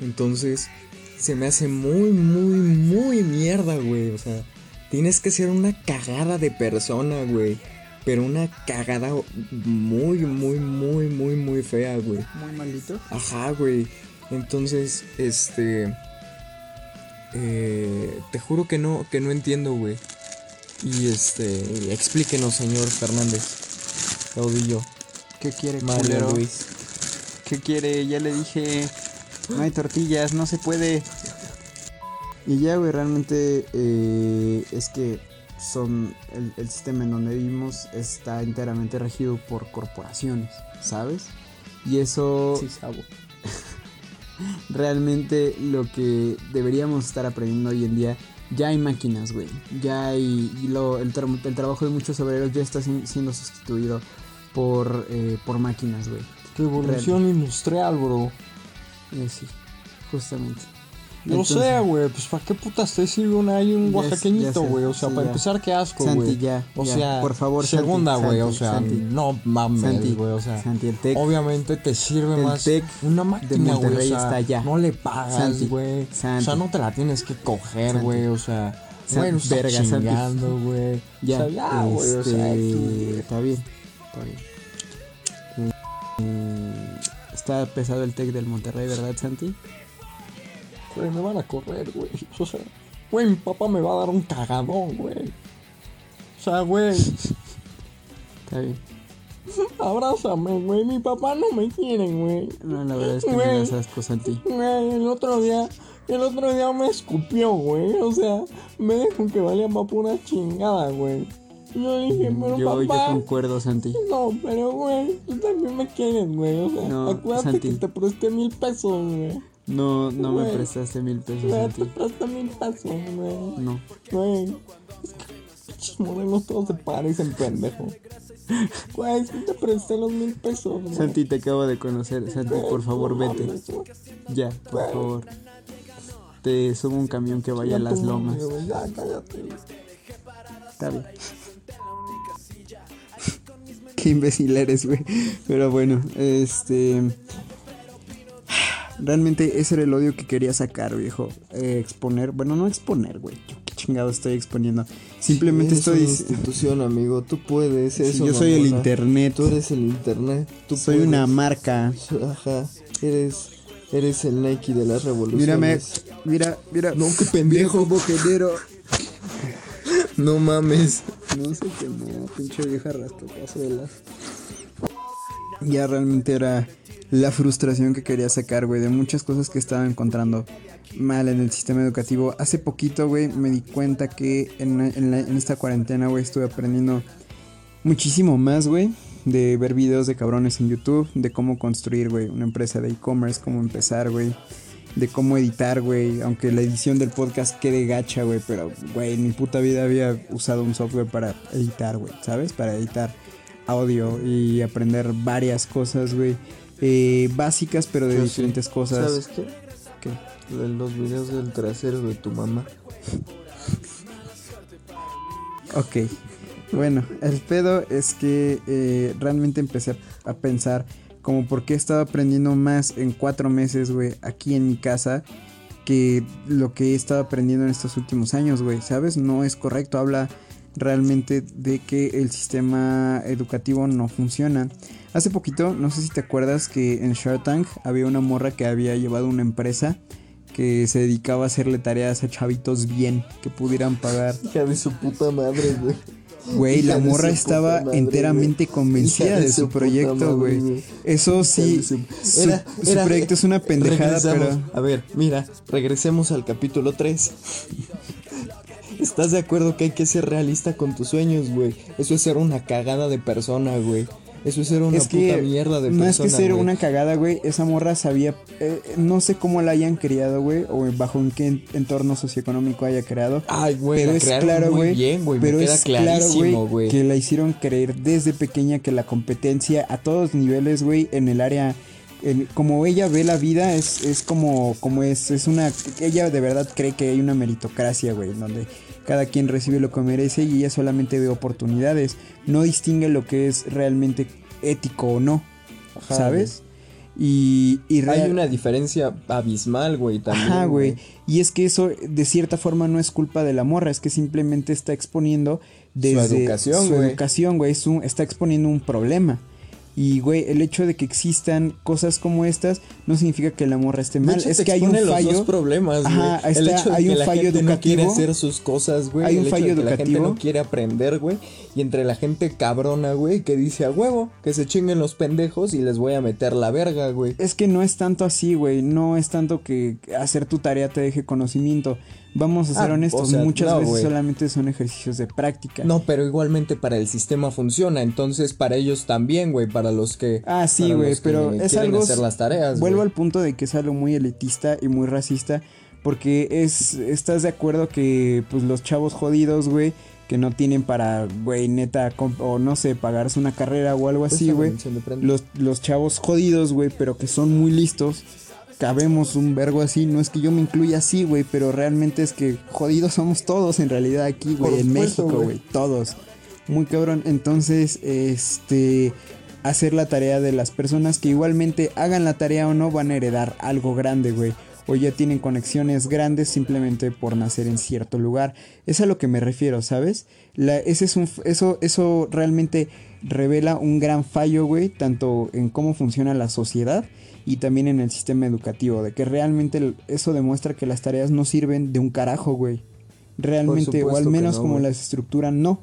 Entonces, se me hace muy, muy, muy mierda, güey. O sea, tienes que ser una cagada de persona, güey. Pero una cagada muy, muy, muy, muy, muy fea, güey. Muy maldito. Ajá, güey. Entonces, este. eh, te juro que no, que no entiendo, güey. Y este. Explíquenos, señor Fernández. Caudillo. ¿Qué quiere, Mario? Luis. ¿Qué quiere? Ya le dije, no hay tortillas, no se puede. Y ya, güey, realmente eh, es que son el, el sistema en donde vivimos está enteramente regido por corporaciones, ¿sabes? Y eso Sí, sabo. realmente lo que deberíamos estar aprendiendo hoy en día. Ya hay máquinas, güey. Ya hay. y lo- el, tra- el trabajo de muchos obreros ya está sin- siendo sustituido por, eh, por máquinas, güey. Revolución industrial, bro. Eh, sí, justamente. Entonces- sé, güey, pues para qué putas te sirve un, hay un Ya oaxaqueñito, ya güey. O sea, sí, para ya. empezar, qué asco, Santi, güey. ya, O ya, sea, por favor, segunda, Santi, güey. O Santi, sea, Santi. no mames, Santi, güey. O sea, Santi, el Tec. obviamente te sirve el más Tec una máquina, güey. O sea, está allá. no le pagas, Santi, güey. O Santi. sea, no te la tienes que coger, Santi. güey. O sea, no estás verga, Santi. chingando, güey. Ya, ya, güey. O sea, este, está bien, está bien. Está pesado el Tec del Monterrey, ¿verdad, Santi? Güey, me van a correr, güey. O sea, güey, mi papá me va a dar un cagadón, güey. O sea, güey, Está bien. abrázame, güey. Mi papá no me quiere, güey. No, la verdad es que me Güey. das asco, Santi. Güey, el otro día, el otro día me escupió, güey. O sea, me dijo que valía para pura chingada, güey. Y Yo dije, pero Yo, yo papá. concuerdo, Santi. No, pero güey, tú también me quieres, güey. O sea, No, acuérdate Santi. que te presté mil pesos, güey. No, no me prestaste mil pesos, Güey, te Santi. presté mil pesos, güey. No. Güey, es que todos se parecen, pendejo. Güey, es que te presté los mil pesos, güey. Santi, te acabo de conocer. Santi, por favor, vete. mames. Ya, por favor. Te subo un camión que vaya a las lomas. Ya, cállate. Está bien. Qué imbécil eres, güey. Pero bueno, este. Realmente ese era el odio que quería sacar, viejo. Eh, exponer. Bueno, no exponer, güey. Yo qué chingado estoy exponiendo. Simplemente estoy. una institución, amigo. Tú puedes. Sí, eso, yo soy el internet. Tú eres el internet. Tú Soy puedes. una marca. Ajá. Eres, eres el Nike de las revoluciones. Mírame. Mira, mira. No, qué pendejo. boquenero. No mames. No sé qué no, pinche vieja las. Ya realmente era la frustración que quería sacar, güey, de muchas cosas que estaba encontrando mal en el sistema educativo. Hace poquito, güey, me di cuenta que en, en la- en esta cuarentena, güey, estuve aprendiendo muchísimo más, güey, de ver videos de cabrones en YouTube, de cómo construir, güey, una empresa de e-commerce, cómo empezar, güey. De cómo editar, güey. Aunque la edición del podcast quede gacha, güey. Pero, güey, en mi puta vida había usado un software para editar, güey. ¿Sabes? Para editar audio y aprender varias cosas, güey. eh, básicas, pero de Yo sí. diferentes cosas. ¿Sabes qué? ¿Qué? De los videos del trasero de tu mamá. Ok. Bueno, el pedo es que eh, realmente empecé a pensar como por qué he estado aprendiendo más en cuatro meses, güey, aquí en mi casa que lo que he estado aprendiendo en estos últimos años, güey, ¿sabes? No es correcto, habla realmente de que el sistema educativo no funciona. Hace poquito, no sé si te acuerdas que en Shark Tank había una morra que había llevado una empresa que se dedicaba a hacerle tareas a chavitos bien, que pudieran pagar Hija de su puta madre, güey. Güey, la morra estaba madre, enteramente convencida de su proyecto, güey. Eso sí, su- su, Era- su era- proyecto es una pendejada, pero... A ver, mira, regresemos al capítulo 3. ¿Estás de acuerdo que hay que ser realista con tus sueños, güey? Eso es ser una cagada de persona, güey. Eso es ser una es que puta mierda de más persona. que ser güey. una cagada, güey, esa morra sabía, eh, no sé cómo la hayan criado, güey, o bajo en qué entorno socioeconómico haya creado. Ay, güey, pero la es claro, güey. bien, güey. Pero queda es claro, clarísimo, güey, que la hicieron creer desde pequeña que la competencia a todos niveles, güey, en el área, como ella ve la vida, es, es como, como es, es una, ella de verdad cree que hay una meritocracia, güey, donde cada quien recibe lo que merece y ella solamente ve oportunidades, no distingue lo que es realmente ético o no, Ajá, ¿sabes? Y, y Hay una diferencia abismal, güey, también. Ajá, güey. Y es que eso de cierta forma no es culpa de la morra, es que simplemente está exponiendo desde educación, su güey. educación, güey, es un- está exponiendo un problema. Y, güey, el hecho de que existan cosas como estas no significa que la morra esté mal. hecho, es que hay un expone los fallo. dos problemas, güey. Ajá, el está- hecho de hay que un la fallo gente no quiere educativo. hacer sus cosas, güey. Hay un el hecho fallo de que la gente educativo. no quiere aprender, güey. Y entre la gente cabrona, güey, que dice a huevo, que se chinguen los pendejos y les voy a meter la verga, güey. Es que no es tanto así, güey. No es tanto que hacer tu tarea te deje conocimiento. Vamos a ser Ah, honestos, o sea, muchas no, veces solamente son ejercicios de práctica. No, pero igualmente para el sistema funciona, entonces para ellos también, güey, para los que Ah, sí, güey, pero es algo. hacer las tareas. Vuelvo al punto de que es algo muy elitista y muy racista. Porque es. Estás de acuerdo que, pues, los chavos jodidos, güey, que no tienen para, güey, neta, o no sé, pagarse una carrera o algo así, Esta güey. Los, los chavos jodidos, güey, pero que son muy listos. Cabemos un vergo así. No es que yo me incluya así, güey, pero realmente es que jodidos somos todos en realidad aquí, güey, en supuesto, México, güey. Todos. Muy cabrón. Entonces, este. Hacer la tarea de las personas que igualmente hagan la tarea o no van a heredar algo grande, güey. O ya tienen conexiones grandes simplemente por nacer en cierto lugar. Es a lo que me refiero, ¿sabes? La, ese es un, eso, eso realmente revela un gran fallo, güey, tanto en cómo funciona la sociedad y también en el sistema educativo, de que realmente eso demuestra que las tareas no sirven de un carajo, güey. Realmente, o al menos no, como güey. las estructuran, no.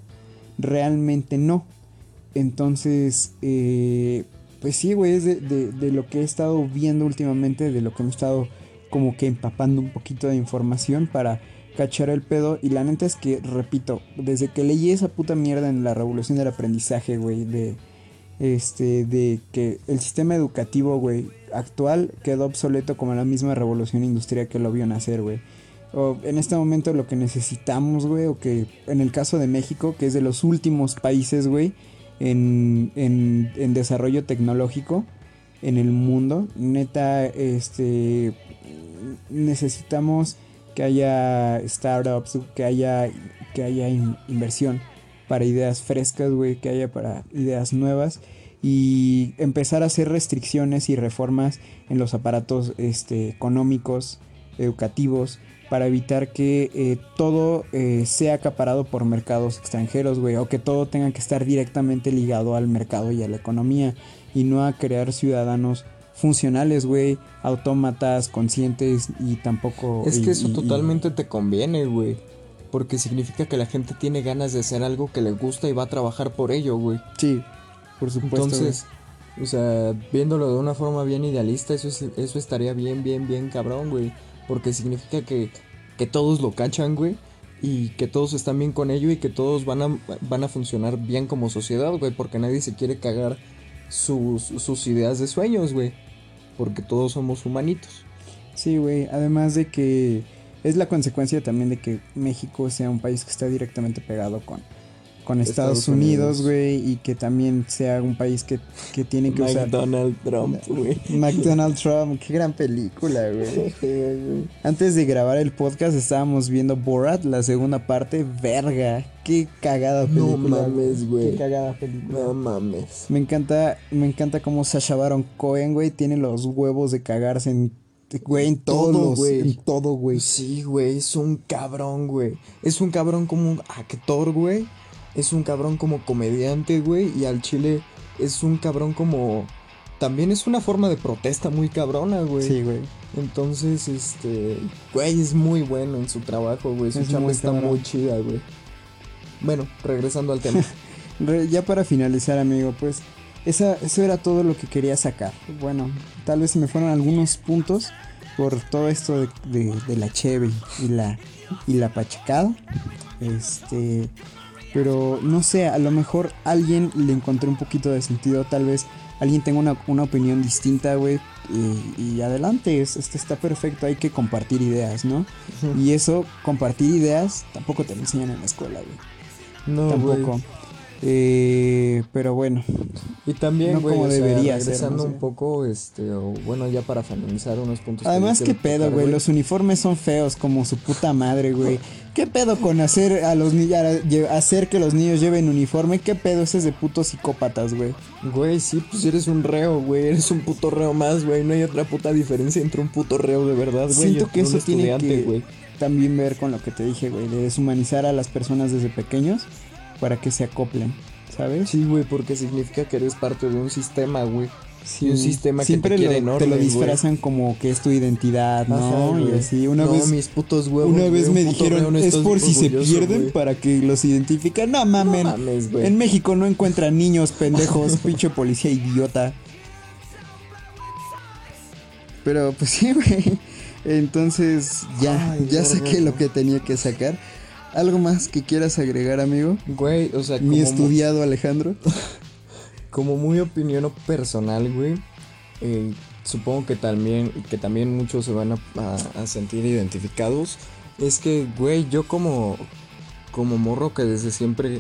Realmente no. Entonces, eh, pues sí, güey, es de, de- de lo que he estado viendo últimamente, de lo que me he estado como que empapando un poquito de información para cachar el pedo. Y la neta es que, repito, desde que leí esa puta mierda en la revolución del aprendizaje, güey, de este, de que el sistema educativo, güey, actual quedó obsoleto como la misma revolución industrial que lo vio nacer, güey. O en este momento lo que necesitamos, güey, o que en el caso de México, que es de los últimos países, güey, en, en, en desarrollo tecnológico en el mundo, neta, este, necesitamos que haya startups, que haya, que haya in- inversión para ideas frescas, güey, que haya para ideas nuevas y empezar a hacer restricciones y reformas en los aparatos este, económicos, educativos, para evitar que eh, todo eh, sea acaparado por mercados extranjeros, güey, o que todo tenga que estar directamente ligado al mercado y a la economía y no a crear ciudadanos funcionales, güey, autómatas, conscientes y tampoco... Es y- que eso y- y- totalmente te conviene, güey. Porque significa que la gente tiene ganas de hacer algo que le gusta y va a trabajar por ello, güey. Sí, por supuesto. Entonces, o sea, viéndolo de una forma bien idealista, eso, es- eso estaría bien, bien, bien cabrón, güey. Porque significa que, que todos lo cachan, güey. Y que todos están bien con ello y que todos van a, van a funcionar bien como sociedad, güey. Porque nadie se quiere cagar sus, sus ideas de sueños, güey. Porque todos somos humanitos. Sí, güey. Además de que es la consecuencia también de que México sea un país que está directamente pegado con, con Estados, Estados Unidos, güey. Y que también sea un país que, que tiene que usar... Donald Trump, güey. McDonald Trump, qué gran película, güey. Antes de grabar el podcast estábamos viendo Borat, la segunda parte. Verga, qué cagada No película. mames, güey. Qué cagada película. No mames. Me encanta, me encanta cómo Sasha Baron Cohen, güey, tiene los huevos de cagarse en, güey, en todos Todo, güey. en todo, güey. Sí, güey, es un cabrón, güey. Es un cabrón como un actor, güey. Es un cabrón como comediante, güey. Y al chile es un cabrón como... También es una forma de protesta muy cabrona, güey. Sí, güey. Entonces, este... Güey, es muy bueno en su trabajo, güey. Su Es chamba muy está cabrón. muy chida, güey. bueno, regresando al tema. Ya para finalizar, amigo, pues esa, eso era todo lo que quería sacar. Bueno, tal vez se me fueron algunos puntos por todo esto de, de- de la cheve y la, y la pachecada. Este, pero no sé, a lo mejor alguien le encontré un poquito de sentido, tal vez alguien tenga una, una opinión distinta, güey. Y, y adelante, es, este está perfecto, hay que compartir ideas, ¿no? Y eso, compartir ideas, tampoco te lo enseñan en la escuela, güey. No, güey. tampoco. Eh, pero bueno, Y también, No güey, como sea, debería ser, regresando no sé. un poco, este, o bueno, ya para finalizar unos puntos. además qué pedo, güey, los uniformes son feos como su puta madre, güey. ¿Qué pedo con hacer a los niños hacer que los niños lleven uniforme? ¿Qué pedo ese es de putos psicópatas, güey? Güey, sí, pues eres un reo, güey, eres un puto reo más, güey, no hay otra puta diferencia entre un puto reo de verdad, güey. Siento que eso tiene que güey. también ver con lo que te dije, güey, de deshumanizar a las personas desde pequeños para que se acoplen, ¿sabes? Sí, güey, porque significa que eres parte de un sistema, güey. Sí, un sistema que siempre te quiere lo, en te lo disfrazan como que es tu identidad, ¿no? Ajá, y así, una no, vez mis putos huevos. Una vez me dijeron, es por si se pierden güey". para que los identifiquen. No mamen. No mames, güey. en México no encuentran niños pendejos, pinche policía idiota. Pero pues sí, güey. Entonces ya, Ay, ya saqué lo que tenía que sacar. ¿Algo más que quieras agregar, amigo? Güey, o sea, Mi estudiado Alejandro. como muy opinión personal, güey. eh, supongo que también, que también muchos se van a, a- a sentir identificados. Es que, güey, yo como, como morro que desde siempre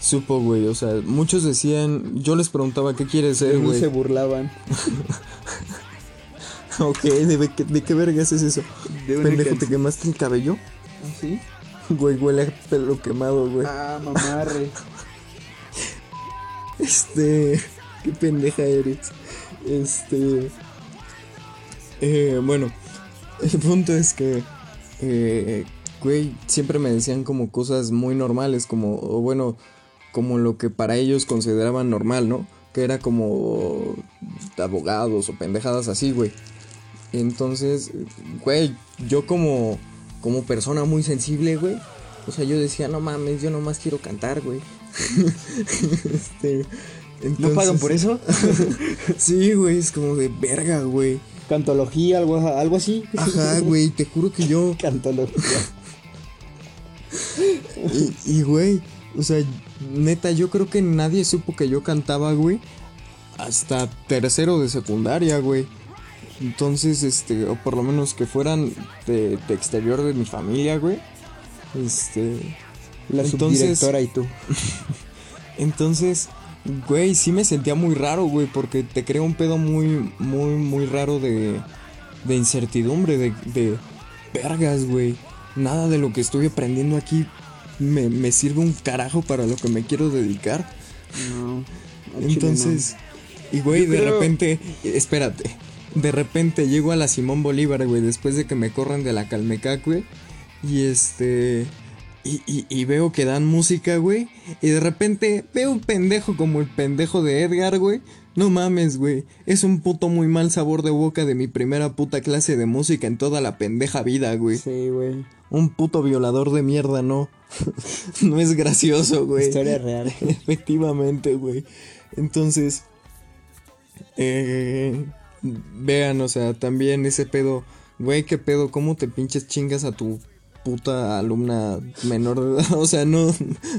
supo, güey. O sea, muchos decían, yo les preguntaba, ¿qué quieres ser, güey? se burlaban. ok, ¿de, qué- ¿de qué vergas es eso? De Pendejo, ¿te quemaste el cabello? ¿Sí? Güey, huele a pelo quemado, güey. Ah, mamarre. Este. Qué pendeja eres. Este. eh, bueno, el punto es que. eh, güey, siempre me decían como cosas muy normales, como, o bueno, como lo que para ellos consideraban normal, ¿no? Que era como abogados o pendejadas así, güey. Entonces, güey, yo como, como persona muy sensible, güey. O sea, yo decía, no mames, yo nomás quiero cantar, güey. este, ¿No pagan por eso? Sí, güey, es como de verga, güey. Cantología, algo, algo así. Ajá, güey, te juro que yo. Cantología. Y, y, güey, o sea, neta, yo creo que nadie supo que yo cantaba, güey. Hasta tercero de secundaria, güey. Entonces, este, o por lo menos que fueran de, de exterior de mi familia, güey. Este. La Entonces- subdirectora y tú. Entonces, güey, sí me sentía muy raro, güey, porque te crea un pedo muy, muy, muy raro de, de incertidumbre, de, de vergas, güey. Nada de lo que estoy aprendiendo aquí me, me sirve un carajo para lo que me quiero dedicar. No. Entonces, y güey, de creo- repente, espérate, de repente llego a la Simón Bolívar, güey, después de que me corran de la Calmecac, güey, y este, y, y- y veo que dan música, güey, y de repente veo un pendejo como el pendejo de Edgar, güey. No mames, güey. Es un puto muy mal sabor de boca de mi primera puta clase de música en toda la pendeja vida, güey. Sí, güey. Un puto violador de mierda, no. no es gracioso, güey. Historia real. Efectivamente, güey. Entonces, eh, vean, o sea, también ese pedo, güey, qué pedo, cómo te pinches chingas a tu puta alumna menor de edad. O sea, no,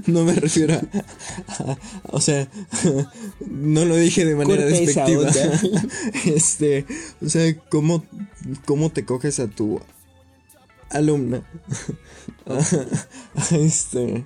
no me refiero a, a- o sea, no lo dije de manera Corta despectiva. Este, o sea, cómo, cómo te coges a tu alumna. este,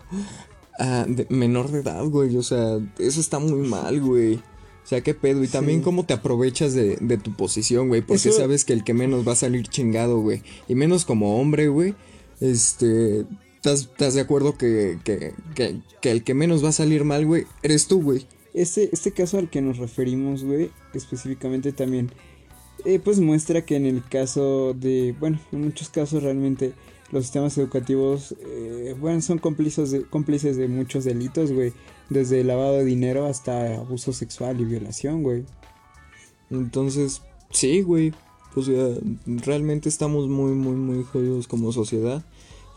a de- menor de edad, güey. O sea, eso está muy mal, güey. O sea, qué pedo. Y también Sí. cómo te aprovechas de, de tu posición, güey. Porque Eso- sabes que el que menos va a salir chingado, güey. Y menos como hombre, güey. Este. ¿Estás, estás de acuerdo que, que, que, que el que menos va a salir mal, güey? Eres tú, güey. Este, este caso al que nos referimos, güey, específicamente también, eh, pues muestra que en el caso de, bueno, en muchos casos realmente los sistemas educativos, eh, bueno, son cómplices de, cómplices de muchos delitos, güey, desde lavado de dinero hasta abuso sexual y violación, güey. Entonces, sí, güey. O sea, realmente estamos muy, muy, muy jodidos como sociedad.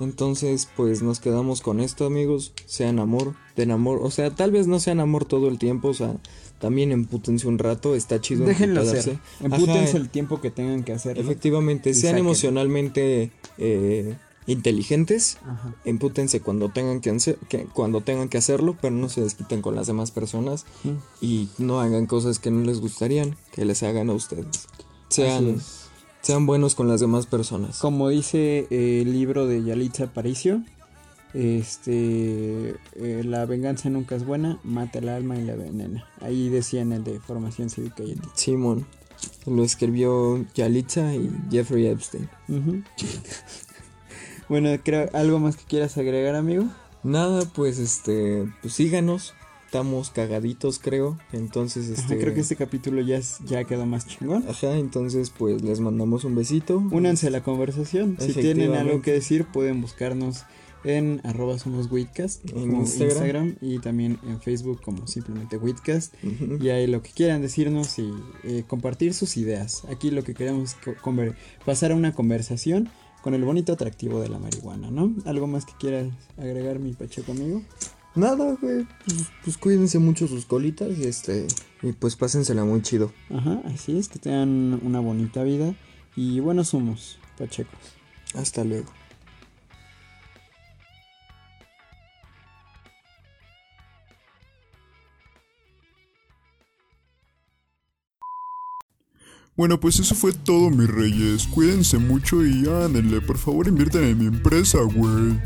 Entonces, pues nos quedamos con esto, amigos. Sean amor, den amor. O sea, tal vez no sean amor todo el tiempo. O sea, también empútense un rato. Está chido. Déjenlo hacer. Empútense Ajá, el tiempo que tengan que hacerlo. Efectivamente, sean saquen. emocionalmente eh, inteligentes. Ajá. Empútense cuando tengan que, hacer- que- cuando tengan que hacerlo, pero no se desquiten con las demás personas Mm. y no hagan cosas que no les gustarían que les hagan a ustedes. Sean, sean buenos con las demás personas. Como dice eh, el libro de Yalitza Aparicio, este, eh, la venganza nunca es buena, mata el alma y la venena. Ahí decía en el de formación cívica y ética. Simón. Lo escribió Yalitza y Jeffrey Epstein. Ujú. bueno, creo, ¿algo más que quieras agregar, amigo? Nada, pues este, pues síganos. Estamos cagaditos, creo. Entonces, Ajá, este. creo que este capítulo ya, es- ya quedó más chingón. Ajá, entonces pues les mandamos un besito. Únanse a la conversación. Si tienen algo que decir, pueden buscarnos en arroba somos Witcast En Instagram. Instagram y también en Facebook como simplemente Witcast. Y ahí lo que quieran decirnos y eh, compartir sus ideas. Aquí lo que queremos es pasar a una conversación con el bonito atractivo de la marihuana, ¿no? ¿Algo más que quieras agregar, mi Pacheco amigo? Nada, güey. Pues, pues cuídense mucho sus colitas y este. Y pues pásensela muy chido. Ajá, así es, que tengan una bonita vida y buenos humos, Pachecos. Hasta luego. Bueno, pues eso fue todo, mis reyes. Cuídense mucho y ándenle, por favor inviertan en mi empresa, güey.